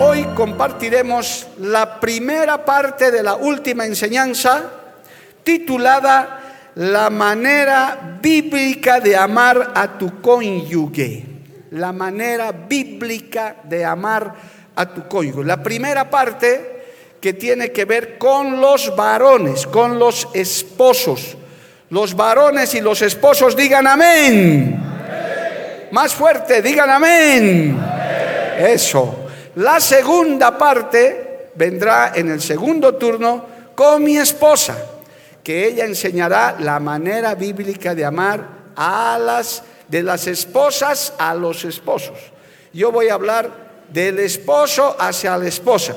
Hoy compartiremos la primera parte de la última enseñanza titulada La manera bíblica de amar a tu cónyuge. La manera bíblica de amar a tu cónyuge. La primera parte que tiene que ver con los varones, con los esposos. Los varones y los esposos digan amén. Más fuerte, digan amén. Eso. La segunda parte vendrá en el segundo turno con mi esposa, que ella enseñará la manera bíblica de amar a las de las esposas a los esposos. Yo voy a hablar del esposo hacia la esposa.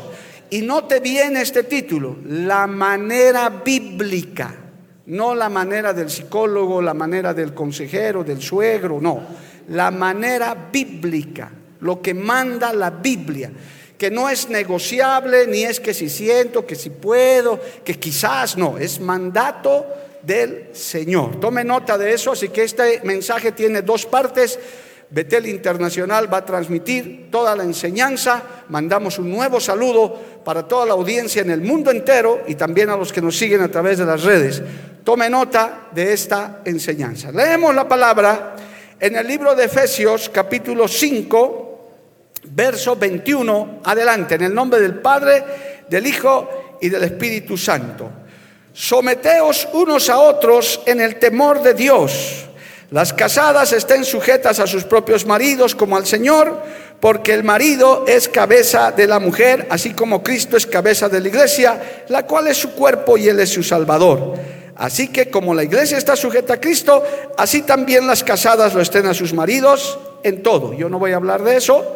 Y note bien este título, la manera bíblica, no la manera del psicólogo, la manera del consejero, del suegro, no, la manera bíblica lo que manda la Biblia, que no es negociable, ni es que si siento, que si puedo, que quizás no, es mandato del Señor. Tome nota de eso, así que este mensaje tiene dos partes. Betel Internacional va a transmitir toda la enseñanza. Mandamos un nuevo saludo para toda la audiencia en el mundo entero y también a los que nos siguen a través de las redes. Tome nota de esta enseñanza. Leemos la palabra en el libro de Efesios capítulo 5, verso 21, adelante, en el nombre del Padre, del Hijo y del Espíritu Santo. Someteos unos a otros en el temor de Dios. Las casadas estén sujetas a sus propios maridos como al Señor, porque el marido es cabeza de la mujer, así como Cristo es cabeza de la iglesia, la cual es su cuerpo y Él es su Salvador. Así que como la iglesia está sujeta a Cristo, así también las casadas lo estén a sus maridos en todo. Yo no voy a hablar de eso,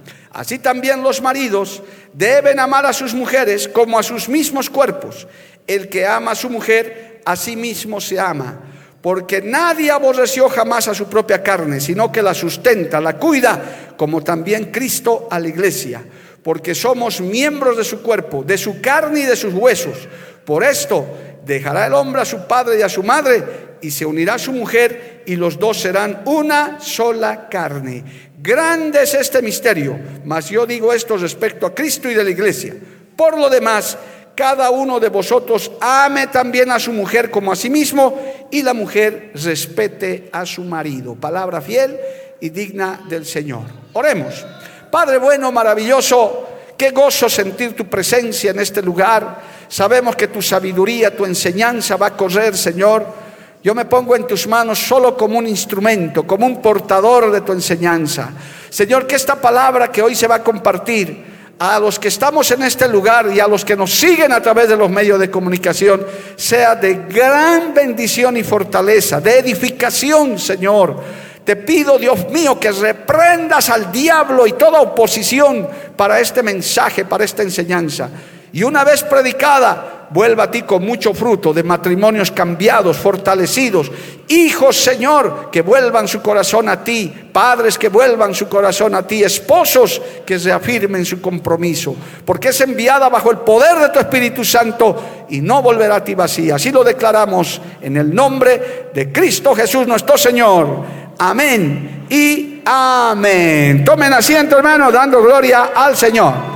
Así también los maridos deben amar a sus mujeres como a sus mismos cuerpos. El que ama a su mujer, a sí mismo se ama. Porque nadie aborreció jamás a su propia carne, sino que la sustenta, la cuida, como también Cristo a la iglesia. Porque somos miembros de su cuerpo, de su carne y de sus huesos. Por esto dejará el hombre a su padre y a su madre y se unirá su mujer y los dos serán una sola carne. Grande es este misterio, mas yo digo esto respecto a Cristo y de la iglesia. Por lo demás, cada uno de vosotros ame también a su mujer como a sí mismo y la mujer respete a su marido. Palabra fiel y digna del Señor. Oremos. Padre bueno, maravilloso, qué gozo sentir tu presencia en este lugar. Sabemos que tu sabiduría, tu enseñanza va a correr, Señor yo me pongo en tus manos solo como un instrumento, como un portador de tu enseñanza. Señor, que esta palabra que hoy se va a compartir a los que estamos en este lugar y a los que nos siguen a través de los medios de comunicación sea de gran bendición y fortaleza, de edificación, Señor. Te pido, Dios mío, que reprendas al diablo y toda oposición para este mensaje, para esta enseñanza. Y una vez predicada, vuelva a ti con mucho fruto de matrimonios cambiados, fortalecidos. Hijos, Señor, que vuelvan su corazón a ti. Padres que vuelvan su corazón a ti. Esposos que reafirmen su compromiso. Porque es enviada bajo el poder de tu Espíritu Santo y no volverá a ti vacía. Así lo declaramos en el nombre de Cristo Jesús nuestro Señor. Amén y amén. Tomen asiento, hermano, dando gloria al Señor.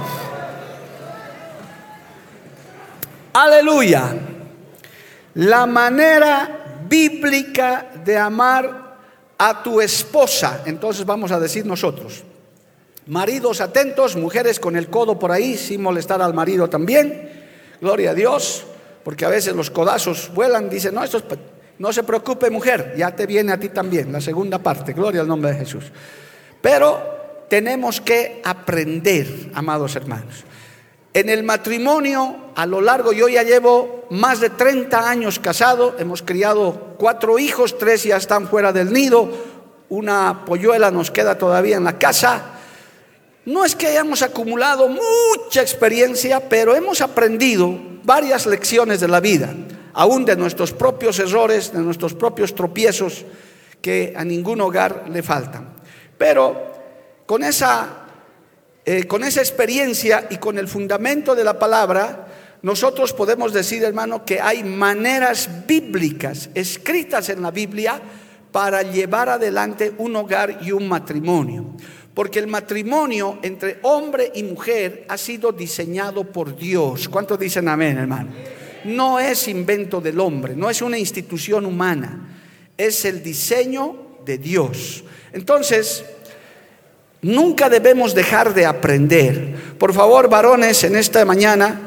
Aleluya. La manera bíblica de amar a tu esposa. Entonces vamos a decir nosotros. Maridos atentos, mujeres con el codo por ahí, sin molestar al marido también. Gloria a Dios, porque a veces los codazos vuelan, dicen, no, esto no se preocupe mujer, ya te viene a ti también, la segunda parte, gloria al nombre de Jesús. Pero tenemos que aprender, amados hermanos. En el matrimonio, a lo largo, yo ya llevo más de 30 años casado, hemos criado cuatro hijos, tres ya están fuera del nido, una polluela nos queda todavía en la casa, no es que hayamos acumulado mucha experiencia, pero hemos aprendido varias lecciones de la vida, aún de nuestros propios errores, de nuestros propios tropiezos que a ningún hogar le faltan. Pero con esa, eh, con esa experiencia y con el fundamento de la palabra, nosotros podemos decir, hermano, que hay maneras bíblicas escritas en la Biblia para llevar adelante un hogar y un matrimonio. Porque el matrimonio entre hombre y mujer ha sido diseñado por Dios. ¿Cuántos dicen amén, hermano? No es invento del hombre, no es una institución humana, es el diseño de Dios. Entonces, nunca debemos dejar de aprender. Por favor, varones, en esta mañana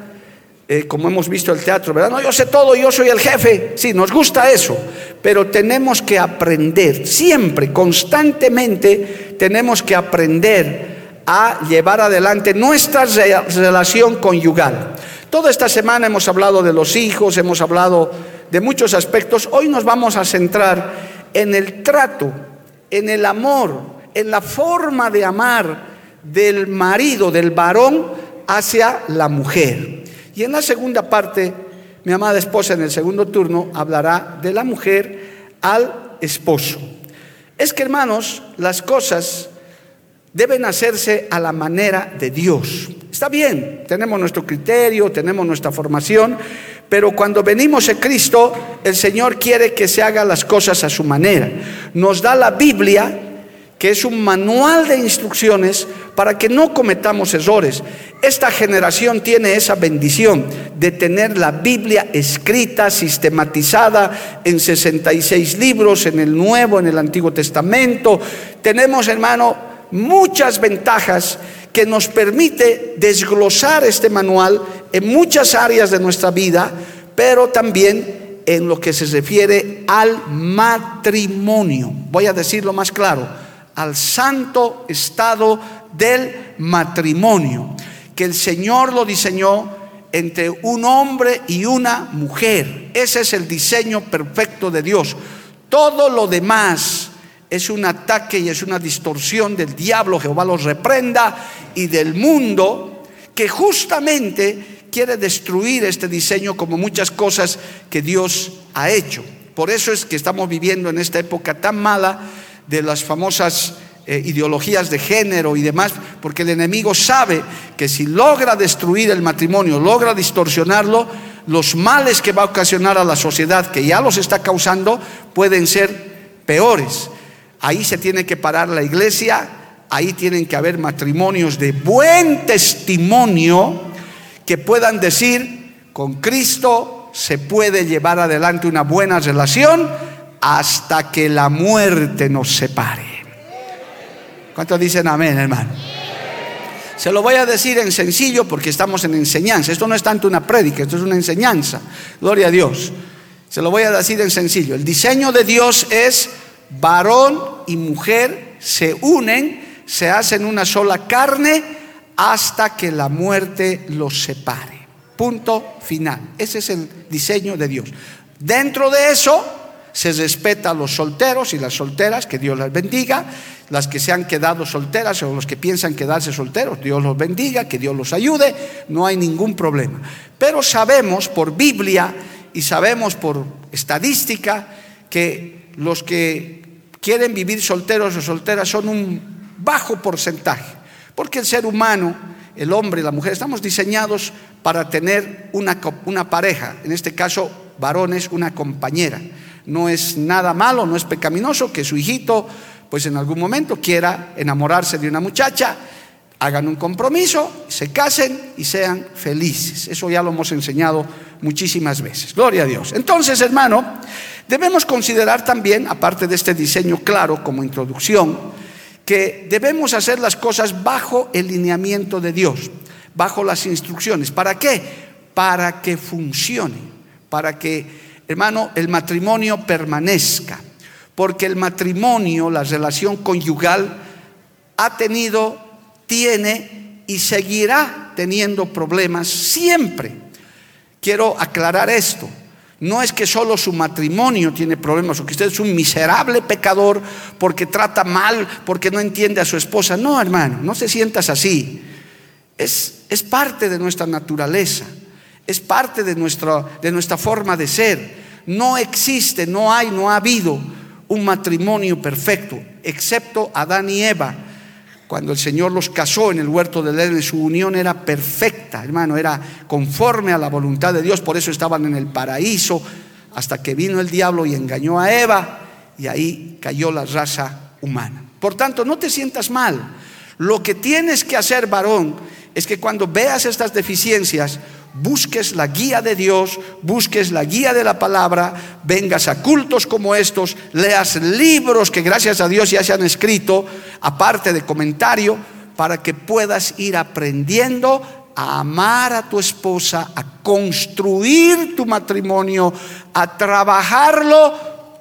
eh, como hemos visto el teatro, ¿verdad? No, yo sé todo, yo soy el jefe. Sí, nos gusta eso, pero tenemos que aprender, siempre, constantemente, tenemos que aprender a llevar adelante nuestra relación conyugal. Toda esta semana hemos hablado de los hijos, hemos hablado de muchos aspectos. Hoy nos vamos a centrar en el trato, en el amor, en la forma de amar del marido, del varón, hacia la mujer. Y en la segunda parte, mi amada esposa en el segundo turno hablará de la mujer al esposo. Es que hermanos, las cosas deben hacerse a la manera de Dios. Está bien, tenemos nuestro criterio, tenemos nuestra formación, pero cuando venimos a Cristo, el Señor quiere que se hagan las cosas a su manera. Nos da la Biblia que es un manual de instrucciones para que no cometamos errores. Esta generación tiene esa bendición de tener la Biblia escrita, sistematizada en 66 libros, en el Nuevo, en el Antiguo Testamento. Tenemos, hermano, muchas ventajas que nos permite desglosar este manual en muchas áreas de nuestra vida, pero también en lo que se refiere al matrimonio. Voy a decirlo más claro al santo estado del matrimonio, que el Señor lo diseñó entre un hombre y una mujer. Ese es el diseño perfecto de Dios. Todo lo demás es un ataque y es una distorsión del diablo, Jehová los reprenda, y del mundo que justamente quiere destruir este diseño como muchas cosas que Dios ha hecho. Por eso es que estamos viviendo en esta época tan mala de las famosas eh, ideologías de género y demás, porque el enemigo sabe que si logra destruir el matrimonio, logra distorsionarlo, los males que va a ocasionar a la sociedad, que ya los está causando, pueden ser peores. Ahí se tiene que parar la iglesia, ahí tienen que haber matrimonios de buen testimonio que puedan decir, con Cristo se puede llevar adelante una buena relación hasta que la muerte nos separe. ¿Cuántos dicen amén, hermano? Se lo voy a decir en sencillo porque estamos en enseñanza. Esto no es tanto una prédica, esto es una enseñanza. Gloria a Dios. Se lo voy a decir en sencillo. El diseño de Dios es varón y mujer se unen, se hacen una sola carne hasta que la muerte los separe. Punto final. Ese es el diseño de Dios. Dentro de eso se respeta a los solteros y las solteras, que Dios las bendiga, las que se han quedado solteras o los que piensan quedarse solteros, Dios los bendiga, que Dios los ayude, no hay ningún problema. Pero sabemos por Biblia y sabemos por estadística que los que quieren vivir solteros o solteras son un bajo porcentaje, porque el ser humano, el hombre y la mujer, estamos diseñados para tener una, una pareja, en este caso varones, una compañera no es nada malo, no es pecaminoso que su hijito, pues en algún momento quiera enamorarse de una muchacha, hagan un compromiso, se casen y sean felices. Eso ya lo hemos enseñado muchísimas veces. Gloria a Dios. Entonces, hermano, Debemos considerar también, aparte de este diseño claro como introducción, que debemos hacer las cosas bajo el lineamiento de Dios, bajo las instrucciones. ¿Para qué? Para que funcione, para que, hermano, el matrimonio permanezca. Porque el matrimonio, la relación conyugal, ha tenido, tiene y seguirá teniendo problemas siempre. Quiero aclarar esto. No es que solo su matrimonio tiene problemas o que usted es un miserable pecador porque trata mal, porque no entiende a su esposa. No, hermano, no se sientas así. Es, es parte de nuestra naturaleza, es parte de de nuestra forma de ser. No existe, no hay, no ha habido un matrimonio perfecto, excepto Adán y Eva cuando el Señor los casó en el huerto del Edén, su unión era perfecta, hermano, era conforme a la voluntad de Dios, por eso estaban en el paraíso, hasta que vino el diablo y engañó a Eva, y ahí cayó la raza humana. Por tanto, no te sientas mal. Lo que tienes que hacer, varón, es que cuando veas estas deficiencias, busques la guía de Dios, busques la guía de la palabra, vengas a cultos como estos, leas libros que gracias a Dios ya se han escrito, aparte de comentario, para que puedas ir aprendiendo a amar a tu esposa, a construir tu matrimonio, a trabajarlo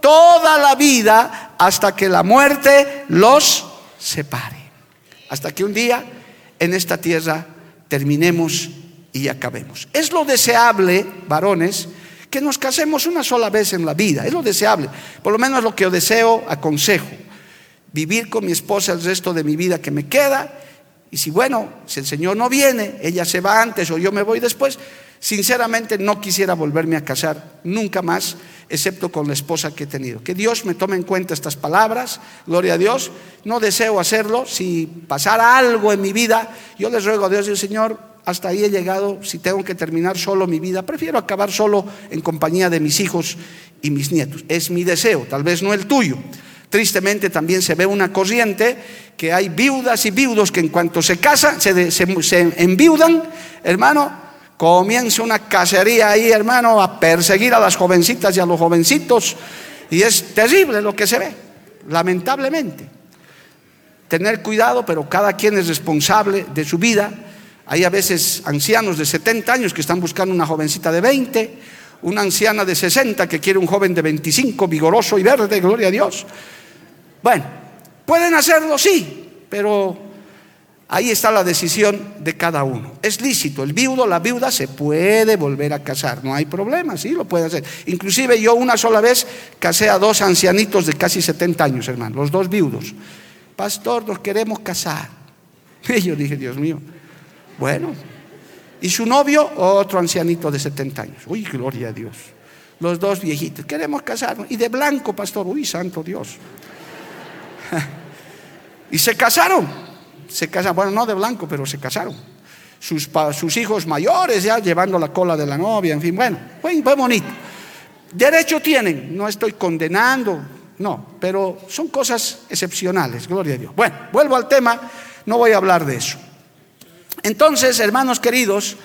toda la vida hasta que la muerte los separe. Hasta que un día en esta tierra terminemos y acabemos. Es lo deseable, varones, que nos casemos una sola vez en la vida. Es lo deseable. Por lo menos lo que yo deseo, aconsejo. Vivir con mi esposa el resto de mi vida que me queda. Y si bueno, si el Señor no viene, ella se va antes o yo me voy después, sinceramente no quisiera volverme a casar nunca más, excepto con la esposa que he tenido. Que Dios me tome en cuenta estas palabras, gloria a Dios. No deseo hacerlo. Si pasara algo en mi vida, yo les ruego a Dios y al Señor, hasta ahí he llegado, si tengo que terminar solo mi vida, prefiero acabar solo en compañía de mis hijos y mis nietos. Es mi deseo, tal vez no el tuyo. Tristemente también se ve una corriente que hay viudas y viudos que en cuanto se casan, se, se enviudan, hermano, comienza una cacería ahí, hermano, a perseguir a las jovencitas y a los jovencitos. Y es terrible lo que se ve, lamentablemente. Tener cuidado, pero cada quien es responsable de su vida hay a veces ancianos de 70 años que están buscando una jovencita de 20, una anciana de 60 que quiere un joven de 25, vigoroso y verde, gloria a Dios. Bueno, pueden hacerlo, sí, pero ahí está la decisión de cada uno. Es lícito, el viudo, la viuda se puede volver a casar, no hay problema, sí, lo puede hacer. Inclusive yo una sola vez casé a dos ancianitos de casi 70 años, hermano, los dos viudos. Pastor, nos queremos casar. Y yo dije, Dios mío, bueno, y su novio, otro ancianito de 70 años. Uy, gloria a Dios. Los dos viejitos, queremos casarnos. Y de blanco, pastor, uy, santo Dios. y se casaron. Se casaron, bueno, no de blanco, pero se casaron. Sus, hijos mayores ya llevando la cola de la novia, en fin, bueno, fue bonito. Derecho tienen, no estoy condenando, no, pero son cosas excepcionales, gloria a Dios. Bueno, vuelvo al tema, no voy a hablar de eso. Entonces, hermanos queridos,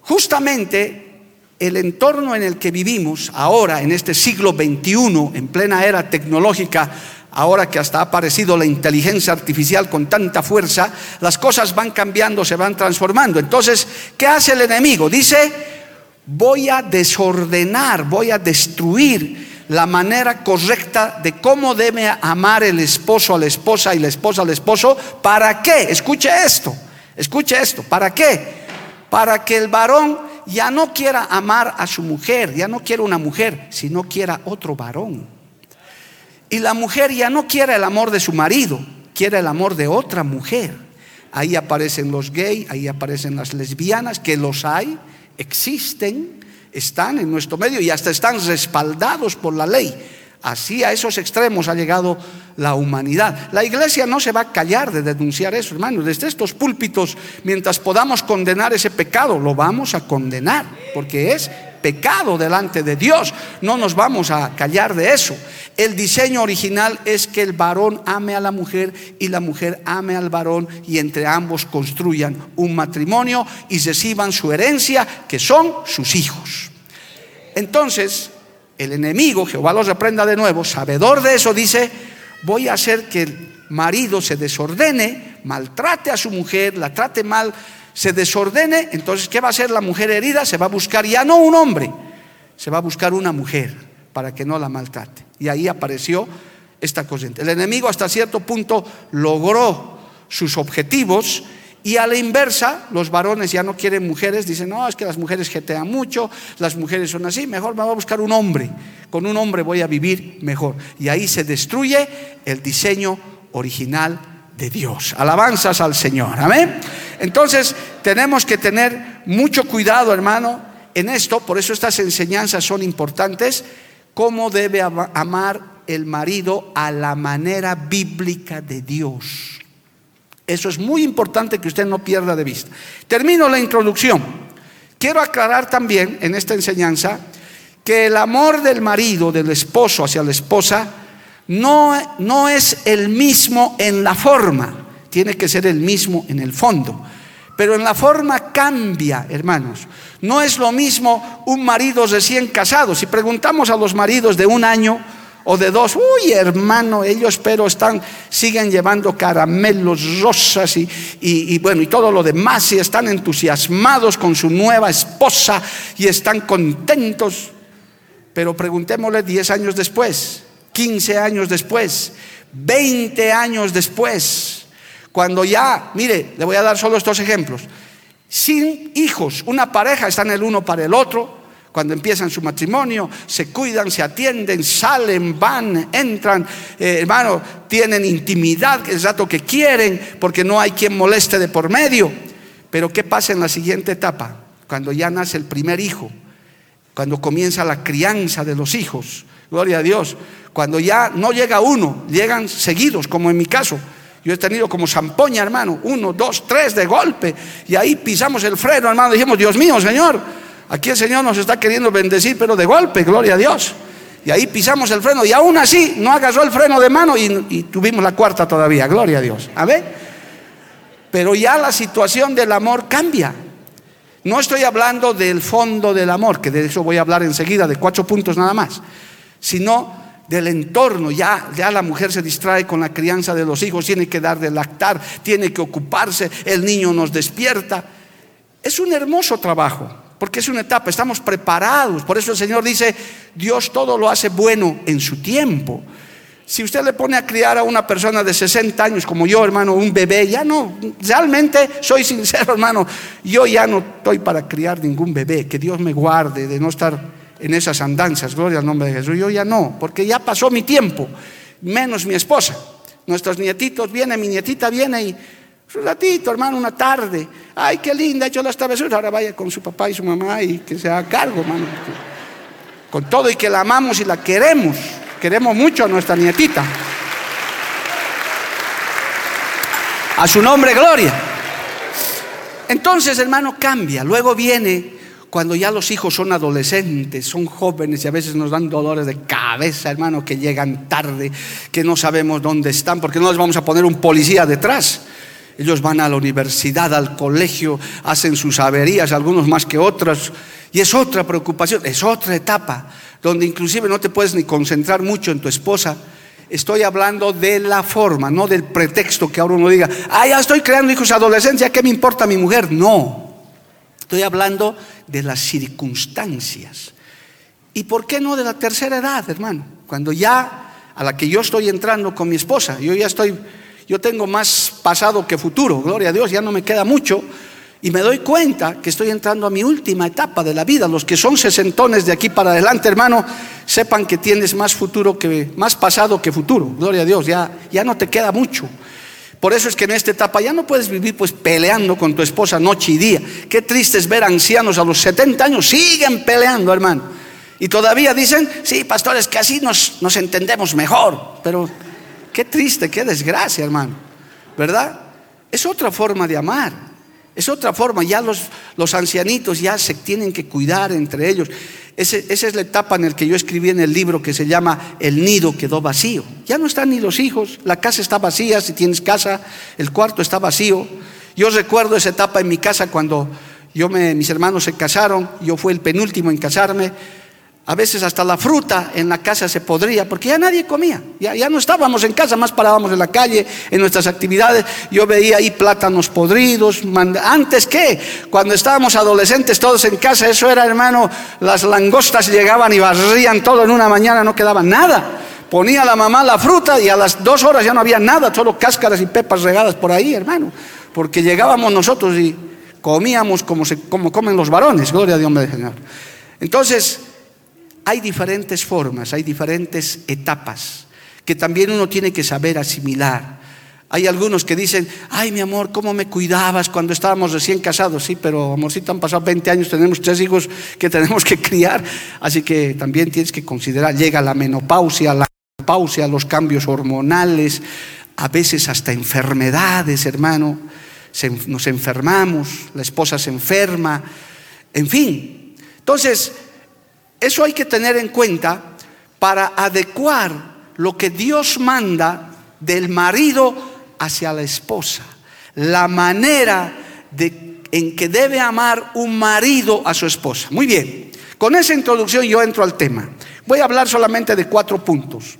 justamente el entorno en el que vivimos ahora, en este siglo XXI, en plena era tecnológica, ahora que hasta ha aparecido la inteligencia artificial con tanta fuerza, las cosas van cambiando, se van transformando. Entonces, ¿qué hace el enemigo? Dice, voy a desordenar, voy a destruir la manera correcta de cómo debe amar el esposo a la esposa y la esposa al esposo. ¿Para qué? Escuche esto. Escuche esto, ¿para qué? Para que el varón ya no quiera amar a su mujer, ya no quiera una mujer, sino quiera otro varón. Y la mujer ya no quiere el amor de su marido, quiere el amor de otra mujer. Ahí aparecen los gays, ahí aparecen las lesbianas, que los hay, existen, están en nuestro medio y hasta están respaldados por la ley. Así a esos extremos ha llegado la humanidad. La iglesia no se va a callar de denunciar eso, hermanos. Desde estos púlpitos, mientras podamos condenar ese pecado, lo vamos a condenar, porque es pecado delante de Dios. No nos vamos a callar de eso. El diseño original es que el varón ame a la mujer y la mujer ame al varón y entre ambos construyan un matrimonio y reciban su herencia, que son sus hijos. Entonces, el enemigo, Jehová los reprenda de nuevo, sabedor de eso, dice, voy a hacer que el marido se desordene, maltrate a su mujer, la trate mal, se desordene, entonces ¿qué va a hacer la mujer herida? Se va a buscar ya no un hombre, se va a buscar una mujer para que no la maltrate. Y ahí apareció esta corriente. El enemigo hasta cierto punto logró sus objetivos y a la inversa, los varones ya no quieren mujeres, dicen, no, es que las mujeres jetean mucho, las mujeres son así, mejor me voy a buscar un hombre, con un hombre voy a vivir mejor. Y ahí se destruye el diseño original de Dios. Alabanzas al Señor, amén. Entonces, tenemos que tener mucho cuidado, hermano, en esto, por eso estas enseñanzas son importantes, cómo debe amar el marido a la manera bíblica de Dios. Eso es muy importante que usted no pierda de vista. Termino la introducción. Quiero aclarar también en esta enseñanza que el amor del marido, del esposo hacia la esposa, no, no es el mismo en la forma, tiene que ser el mismo en el fondo. Pero en la forma cambia, hermanos. No es lo mismo un marido recién casado. Si preguntamos a los maridos de un año, o de dos, uy hermano, ellos pero están, siguen llevando caramelos, rosas y, y, bueno, y todo lo demás, y están entusiasmados con su nueva esposa y están contentos. Pero preguntémosle 10 años después, 15 años después, 20 años después, cuando ya, mire, le voy a dar solo estos ejemplos, sin hijos, una pareja están el uno para el otro, cuando empiezan su matrimonio, se cuidan, se atienden, salen, van, entran, eh, hermano, tienen intimidad, el rato que quieren, porque no hay quien moleste de por medio. Pero ¿qué pasa en la siguiente etapa? Cuando ya nace el primer hijo, cuando comienza la crianza de los hijos, gloria a Dios, cuando ya no llega uno, llegan seguidos, como en mi caso. Yo he tenido como zampoña, hermano, uno, dos, tres de golpe, y ahí pisamos el freno, hermano, dijimos, Dios mío, Señor, Aquí el Señor nos está queriendo bendecir, pero de golpe, gloria a Dios. Y ahí pisamos el freno y aún así no agarró el freno de mano y, tuvimos la cuarta todavía, gloria a Dios. A ver, pero ya la situación del amor cambia. No estoy hablando del fondo del amor, que de eso voy a hablar enseguida, de cuatro puntos nada más, sino del entorno. Ya, ya la mujer se distrae con la crianza de los hijos, tiene que dar de lactar, tiene que ocuparse, el niño nos despierta. Es un hermoso trabajo porque es una etapa, estamos preparados. Por eso el Señor dice, Dios todo lo hace bueno en su tiempo. Si usted le pone a criar a una persona de 60 años como yo, hermano, un bebé, ya no, realmente soy sincero, hermano, yo ya no estoy para criar ningún bebé, que Dios me guarde de no estar en esas andanzas, gloria al nombre de Jesús, yo ya no, porque ya pasó mi tiempo, menos mi esposa. Nuestros nietitos vienen, mi nietita viene y un ratito, hermano, una tarde. Ay, qué linda, hecho las travesuras. Ahora vaya con su papá y su mamá y que se haga cargo, hermano. Con todo y que la amamos y la queremos. Queremos mucho a nuestra nietita. A su nombre, gloria. Entonces, hermano, cambia. Luego viene cuando ya los hijos son adolescentes, son jóvenes y a veces nos dan dolores de cabeza, hermano, que llegan tarde, que no sabemos dónde están, porque no les vamos a poner un policía detrás. Ellos van a la universidad, al colegio, hacen sus averías, algunos más que otros, y es otra preocupación, es otra etapa, donde inclusive no te puedes ni concentrar mucho en tu esposa. Estoy hablando de la forma, no del pretexto que ahora uno diga, ah, ya estoy creando hijos adolescencia, ¿qué me importa mi mujer? No, estoy hablando de las circunstancias. ¿Y por qué no de la tercera edad, hermano? Cuando ya a la que yo estoy entrando con mi esposa, yo ya estoy yo tengo más pasado que futuro, gloria a Dios, ya no me queda mucho. Y me doy cuenta que estoy entrando a mi última etapa de la vida. Los que son sesentones de aquí para adelante, hermano, sepan que tienes más futuro que más pasado que futuro. Gloria a Dios, ya, ya no te queda mucho. Por eso es que en esta etapa ya no puedes vivir pues peleando con tu esposa noche y día. Qué triste es ver ancianos a los 70 años, siguen peleando, hermano. Y todavía dicen, sí, pastores, que así nos, nos entendemos mejor. Pero Qué triste, qué desgracia, hermano. ¿Verdad? Es otra forma de amar. Es otra forma. Ya los, los ancianitos ya se tienen que cuidar entre ellos. esa es la etapa en la que yo escribí en el libro que se llama El nido quedó vacío. Ya no están ni los hijos. La casa está vacía. Si tienes casa, el cuarto está vacío. Yo recuerdo esa etapa en mi casa cuando yo mis hermanos se casaron. Yo fui el penúltimo en casarme A veces hasta la fruta en la casa se podría, porque ya nadie comía. Ya, ya no estábamos en casa, más parábamos en la calle, en nuestras actividades. Yo veía ahí plátanos podridos. Antes que, cuando estábamos adolescentes todos en casa, eso era, hermano, las langostas llegaban y barrían todo en una mañana, no quedaba nada. Ponía la mamá la fruta y a las dos horas ya no había nada, solo cáscaras y pepas regadas por ahí, hermano. Porque llegábamos nosotros y comíamos como, se, como comen los varones, gloria a Dios, Señor. Entonces, hay diferentes formas, hay diferentes etapas que también uno tiene que saber asimilar. Hay algunos que dicen, ay mi amor, ¿cómo me cuidabas cuando estábamos recién casados? Sí, pero amorcito, han pasado 20 años, tenemos tres hijos que tenemos que criar, así que también tienes que considerar, llega la menopausia, la menopausia, los cambios hormonales, a veces hasta enfermedades, hermano, nos enfermamos, la esposa se enferma, en fin. Entonces, eso hay que tener en cuenta para adecuar lo que Dios manda del marido hacia la esposa. La manera de, en que debe amar un marido a su esposa. Muy bien, con esa introducción yo entro al tema. Voy a hablar solamente de cuatro puntos.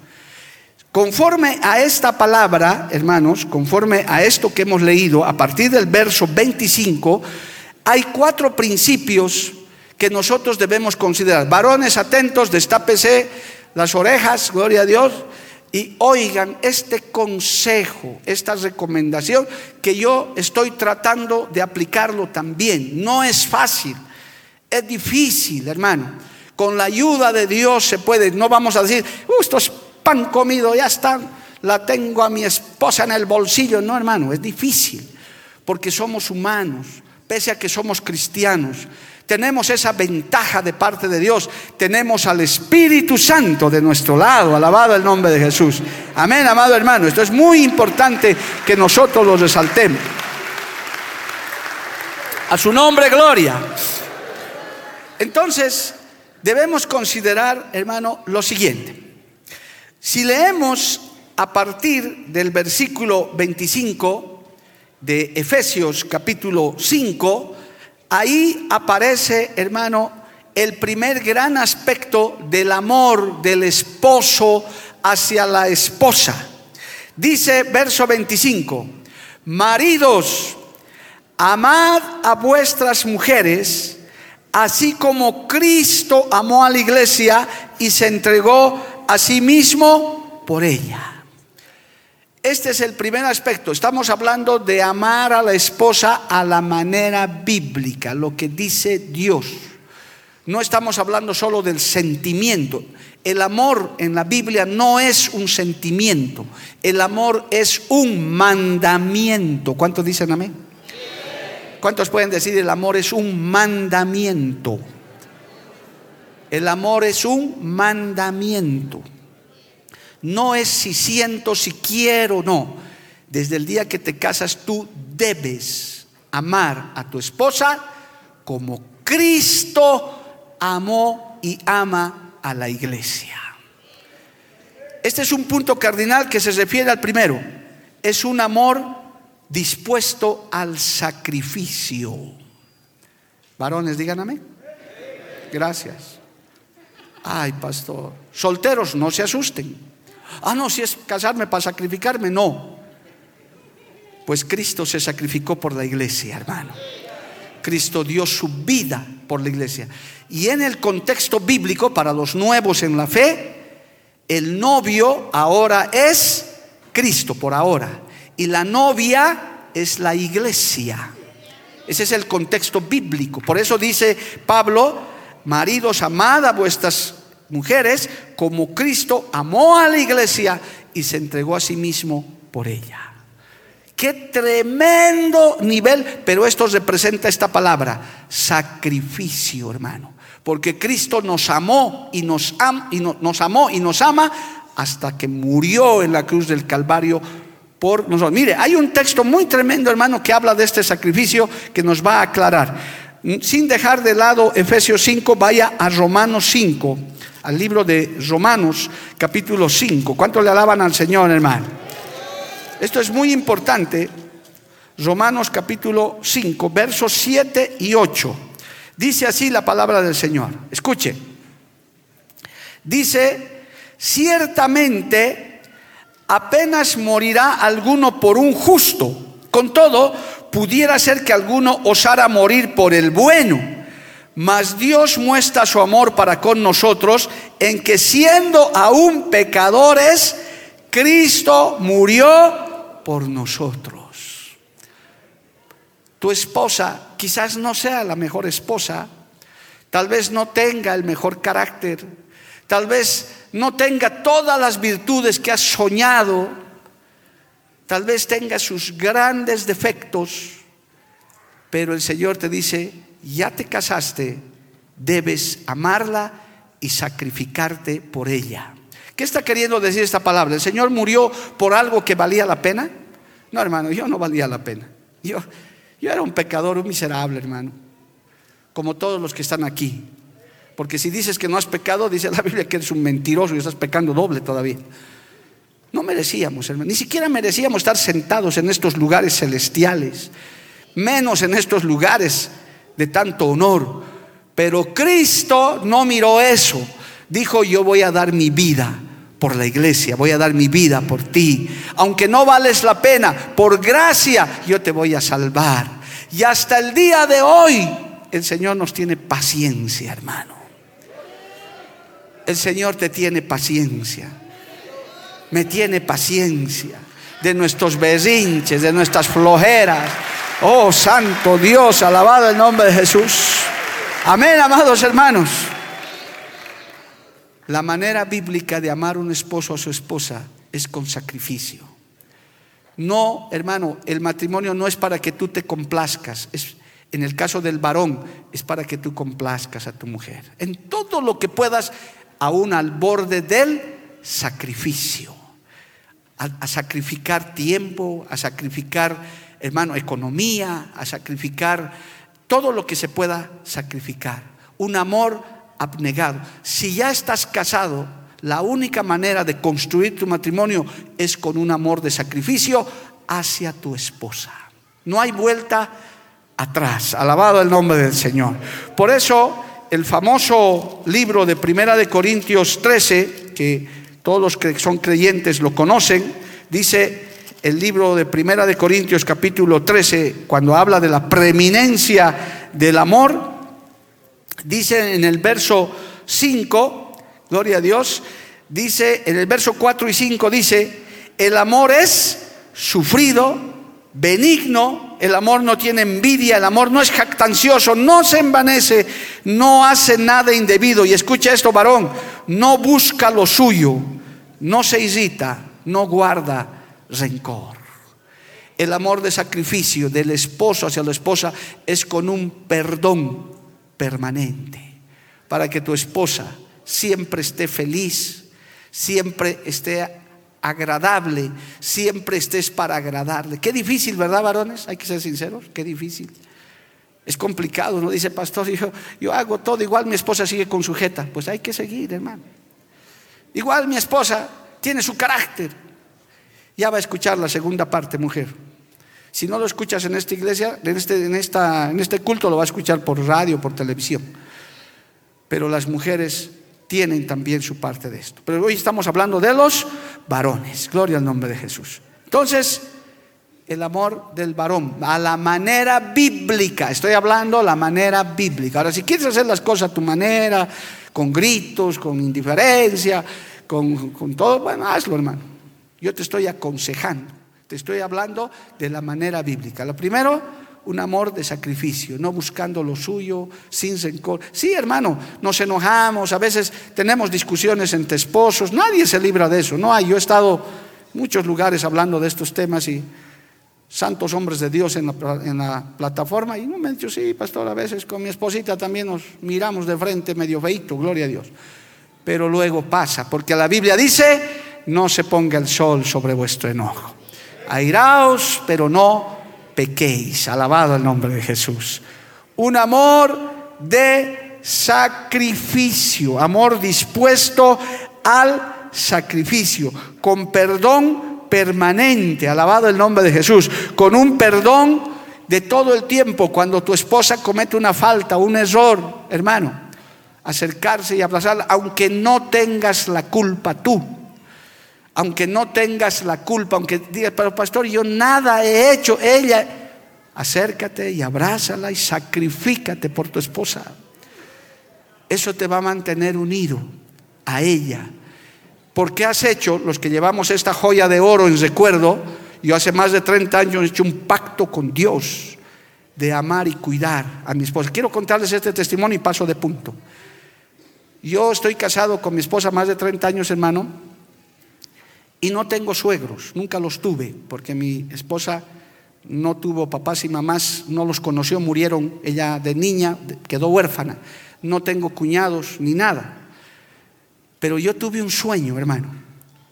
Conforme a esta palabra, hermanos, conforme a esto que hemos leído, a partir del verso 25, hay cuatro principios que nosotros debemos considerar. Varones atentos, destápese las orejas, gloria a Dios, y oigan este consejo, esta recomendación que yo estoy tratando de aplicarlo también. No es fácil, es difícil, hermano. Con la ayuda de Dios se puede, no vamos a decir, uh, esto es pan comido, ya está, la tengo a mi esposa en el bolsillo. No, hermano, es difícil, porque somos humanos, pese a que somos cristianos. Tenemos esa ventaja de parte de Dios. Tenemos al Espíritu Santo de nuestro lado. Alabado el nombre de Jesús. Amén, amado hermano. Esto es muy importante que nosotros lo resaltemos. A su nombre, gloria. Entonces, debemos considerar, hermano, lo siguiente. Si leemos a partir del versículo 25 de Efesios capítulo 5, Ahí aparece, hermano, el primer gran aspecto del amor del esposo hacia la esposa. Dice verso 25, maridos, amad a vuestras mujeres, así como Cristo amó a la iglesia y se entregó a sí mismo por ella. Este es el primer aspecto. Estamos hablando de amar a la esposa a la manera bíblica, lo que dice Dios. No estamos hablando solo del sentimiento. El amor en la Biblia no es un sentimiento. El amor es un mandamiento. ¿Cuántos dicen amén? ¿Cuántos pueden decir el amor es un mandamiento? El amor es un mandamiento. No es si siento, si quiero, no. Desde el día que te casas tú debes amar a tu esposa como Cristo amó y ama a la iglesia. Este es un punto cardinal que se refiere al primero. Es un amor dispuesto al sacrificio. Varones, díganme. Gracias. Ay, pastor. Solteros, no se asusten. Ah, no, si es casarme para sacrificarme, no. Pues Cristo se sacrificó por la iglesia, hermano. Cristo dio su vida por la iglesia. Y en el contexto bíblico, para los nuevos en la fe, el novio ahora es Cristo, por ahora. Y la novia es la iglesia. Ese es el contexto bíblico. Por eso dice Pablo, maridos, amad a vuestras mujeres como Cristo amó a la iglesia y se entregó a sí mismo por ella. Qué tremendo nivel, pero esto representa esta palabra, sacrificio, hermano. Porque Cristo nos amó y nos, y nos amó y nos ama hasta que murió en la cruz del Calvario por nosotros. Mire, hay un texto muy tremendo, hermano, que habla de este sacrificio que nos va a aclarar. Sin dejar de lado Efesios 5, vaya a Romanos 5 al libro de Romanos capítulo 5. ¿Cuánto le alaban al Señor, hermano? Esto es muy importante. Romanos capítulo 5, versos 7 y 8. Dice así la palabra del Señor. Escuche. Dice, ciertamente apenas morirá alguno por un justo. Con todo, pudiera ser que alguno osara morir por el bueno. Mas Dios muestra su amor para con nosotros en que siendo aún pecadores, Cristo murió por nosotros. Tu esposa quizás no sea la mejor esposa, tal vez no tenga el mejor carácter, tal vez no tenga todas las virtudes que has soñado, tal vez tenga sus grandes defectos, pero el Señor te dice, ya te casaste, debes amarla y sacrificarte por ella. ¿Qué está queriendo decir esta palabra? ¿El Señor murió por algo que valía la pena? No, hermano, yo no valía la pena. Yo, yo era un pecador, un miserable, hermano, como todos los que están aquí. Porque si dices que no has pecado, dice la Biblia que eres un mentiroso y estás pecando doble todavía. No merecíamos, hermano. Ni siquiera merecíamos estar sentados en estos lugares celestiales, menos en estos lugares de tanto honor. Pero Cristo no miró eso. Dijo, yo voy a dar mi vida por la iglesia, voy a dar mi vida por ti. Aunque no vales la pena, por gracia yo te voy a salvar. Y hasta el día de hoy el Señor nos tiene paciencia, hermano. El Señor te tiene paciencia. Me tiene paciencia de nuestros berrinches, de nuestras flojeras. Oh, santo Dios, alabado el nombre de Jesús. Amén, amados hermanos. La manera bíblica de amar un esposo a su esposa es con sacrificio. No, hermano, el matrimonio no es para que tú te complazcas. Es, en el caso del varón, es para que tú complazcas a tu mujer. En todo lo que puedas aún al borde del sacrificio, a, sacrificar tiempo, a sacrificar, hermano, economía, a sacrificar todo lo que se pueda sacrificar. Un amor abnegado. Si ya estás casado, la única manera de construir tu matrimonio es con un amor de sacrificio hacia tu esposa. No hay vuelta atrás. Alabado el nombre del Señor. Por eso el famoso libro de Primera de Corintios 13, que todos los que son creyentes lo conocen, dice el libro de Primera de Corintios capítulo 13, cuando habla de la preeminencia del amor, dice en el verso 5, gloria a Dios, dice en el verso 4 y 5 dice, el amor es sufrido, benigno, el amor no tiene envidia, el amor no es jactancioso, no se envanece, no hace nada indebido. Y escucha esto, varón, no busca lo suyo, no se irrita, no guarda rencor. El amor de sacrificio del esposo hacia la esposa es con un perdón permanente, para que tu esposa siempre esté feliz, siempre esté agradable, siempre estés para agradarle. Qué difícil, ¿verdad, varones? Hay que ser sinceros, qué difícil. Es complicado, ¿no? Dice pastor, yo, yo hago todo, igual mi esposa sigue con sujeta. Pues hay que seguir, hermano. Igual mi esposa tiene su carácter. Ya va a escuchar la segunda parte, mujer. Si no lo escuchas en esta iglesia, en este, en esta, en este culto lo va a escuchar por radio, por televisión. Pero las mujeres tienen también su parte de esto. Pero hoy estamos hablando de los varones. Gloria al nombre de Jesús. Entonces, el amor del varón, a la manera bíblica. Estoy hablando la manera bíblica. Ahora, si quieres hacer las cosas a tu manera, con gritos, con indiferencia, con, con todo, bueno, hazlo, hermano. Yo te estoy aconsejando. Te estoy hablando de la manera bíblica. Lo primero, un amor de sacrificio, no buscando lo suyo, sin rencor. Sí, hermano, nos enojamos, a veces tenemos discusiones entre esposos, nadie se libra de eso, no hay. Yo he estado muchos lugares hablando de estos temas y santos hombres de Dios en la, plataforma y no me han dicho, sí, pastor, a veces con mi esposita también nos miramos de frente medio feito, gloria a Dios. Pero luego pasa, porque la Biblia dice, no se ponga el sol sobre vuestro enojo. Airaos, pero no pequéis. Alabado el nombre de Jesús. Un amor de sacrificio, amor dispuesto al sacrificio, con perdón permanente, alabado el nombre de Jesús, con un perdón de todo el tiempo cuando tu esposa comete una falta, un error, hermano. acercarse y abrazarla, aunque no tengas la culpa tú, aunque no tengas la culpa, aunque digas, pero pastor, yo nada he hecho, ella, acércate y abrázala y sacrifícate por tu esposa. Eso te va a mantener unido a ella. Porque has hecho, los que llevamos esta joya de oro en recuerdo, yo hace más de 30 años he hecho un pacto con Dios de amar y cuidar a mi esposa. Quiero contarles este testimonio y paso de punto. Yo estoy casado con mi esposa más de 30 años, hermano, y no tengo suegros, nunca los tuve, porque mi esposa no tuvo papás y mamás, no los conoció, murieron, ella de niña quedó huérfana, no tengo cuñados ni nada. Pero yo tuve un sueño, hermano.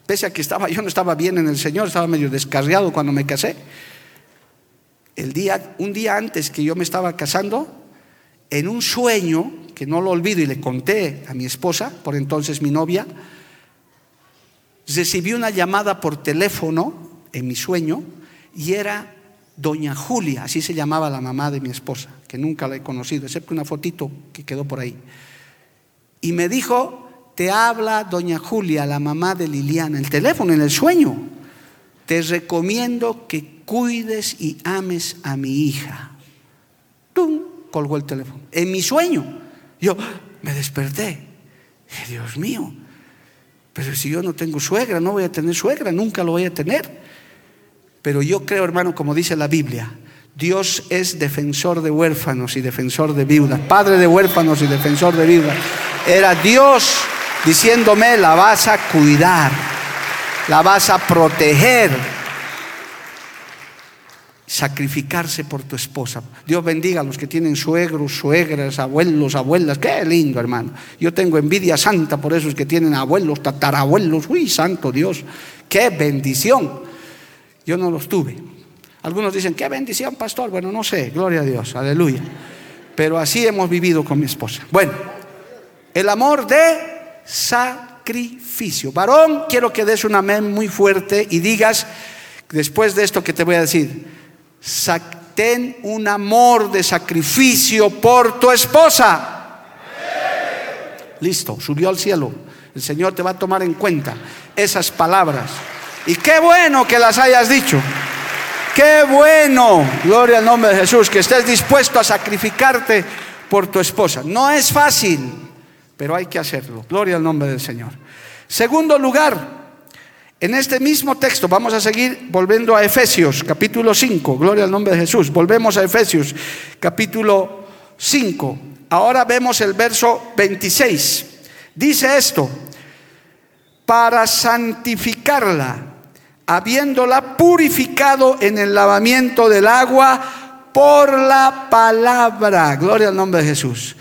Pese a que estaba, yo no estaba bien en el Señor, estaba medio descarriado cuando me casé. El día, un día antes que yo me estaba casando, en un sueño, que no lo olvido y le conté a mi esposa, por entonces mi novia, recibí una llamada por teléfono en mi sueño y era doña Julia, así se llamaba la mamá de mi esposa, que nunca la he conocido, excepto una fotito que quedó por ahí. Y me dijo, te habla doña Julia, la mamá de Liliana, el teléfono, en el sueño. Te recomiendo que cuides y ames a mi hija. ¡Tum! Colgó el teléfono. En mi sueño. Yo me desperté. Dios mío, pero si yo no tengo suegra, no voy a tener suegra, nunca lo voy a tener. Pero yo creo, hermano, como dice la Biblia, Dios es defensor de huérfanos y defensor de viudas, padre de huérfanos y defensor de viudas. Era Dios diciéndome, la vas a cuidar, la vas a proteger sacrificarse por tu esposa. Dios bendiga a los que tienen suegros, suegras, abuelos, abuelas. Qué lindo, hermano. Yo tengo envidia santa por esos que tienen abuelos, tatarabuelos. Uy, santo Dios. Qué bendición. Yo no los tuve. Algunos dicen, qué bendición, pastor. Bueno, no sé, gloria a Dios, aleluya. Pero así hemos vivido con mi esposa. Bueno, el amor de sacrificio. Varón, quiero que des un amén muy fuerte y digas, después de esto que te voy a decir, ten un amor de sacrificio por tu esposa. Listo, subió al cielo. El Señor te va a tomar en cuenta esas palabras. Y qué bueno que las hayas dicho. Qué bueno, gloria al nombre de Jesús, que estés dispuesto a sacrificarte por tu esposa. No es fácil, pero hay que hacerlo. Gloria al nombre del Señor. Segundo lugar, en este mismo texto vamos a seguir volviendo a Efesios capítulo 5, gloria al nombre de Jesús. Volvemos a Efesios capítulo 5. Ahora vemos el verso 26. Dice esto, para santificarla, habiéndola purificado en el lavamiento del agua por la palabra. Gloria al nombre de Jesús.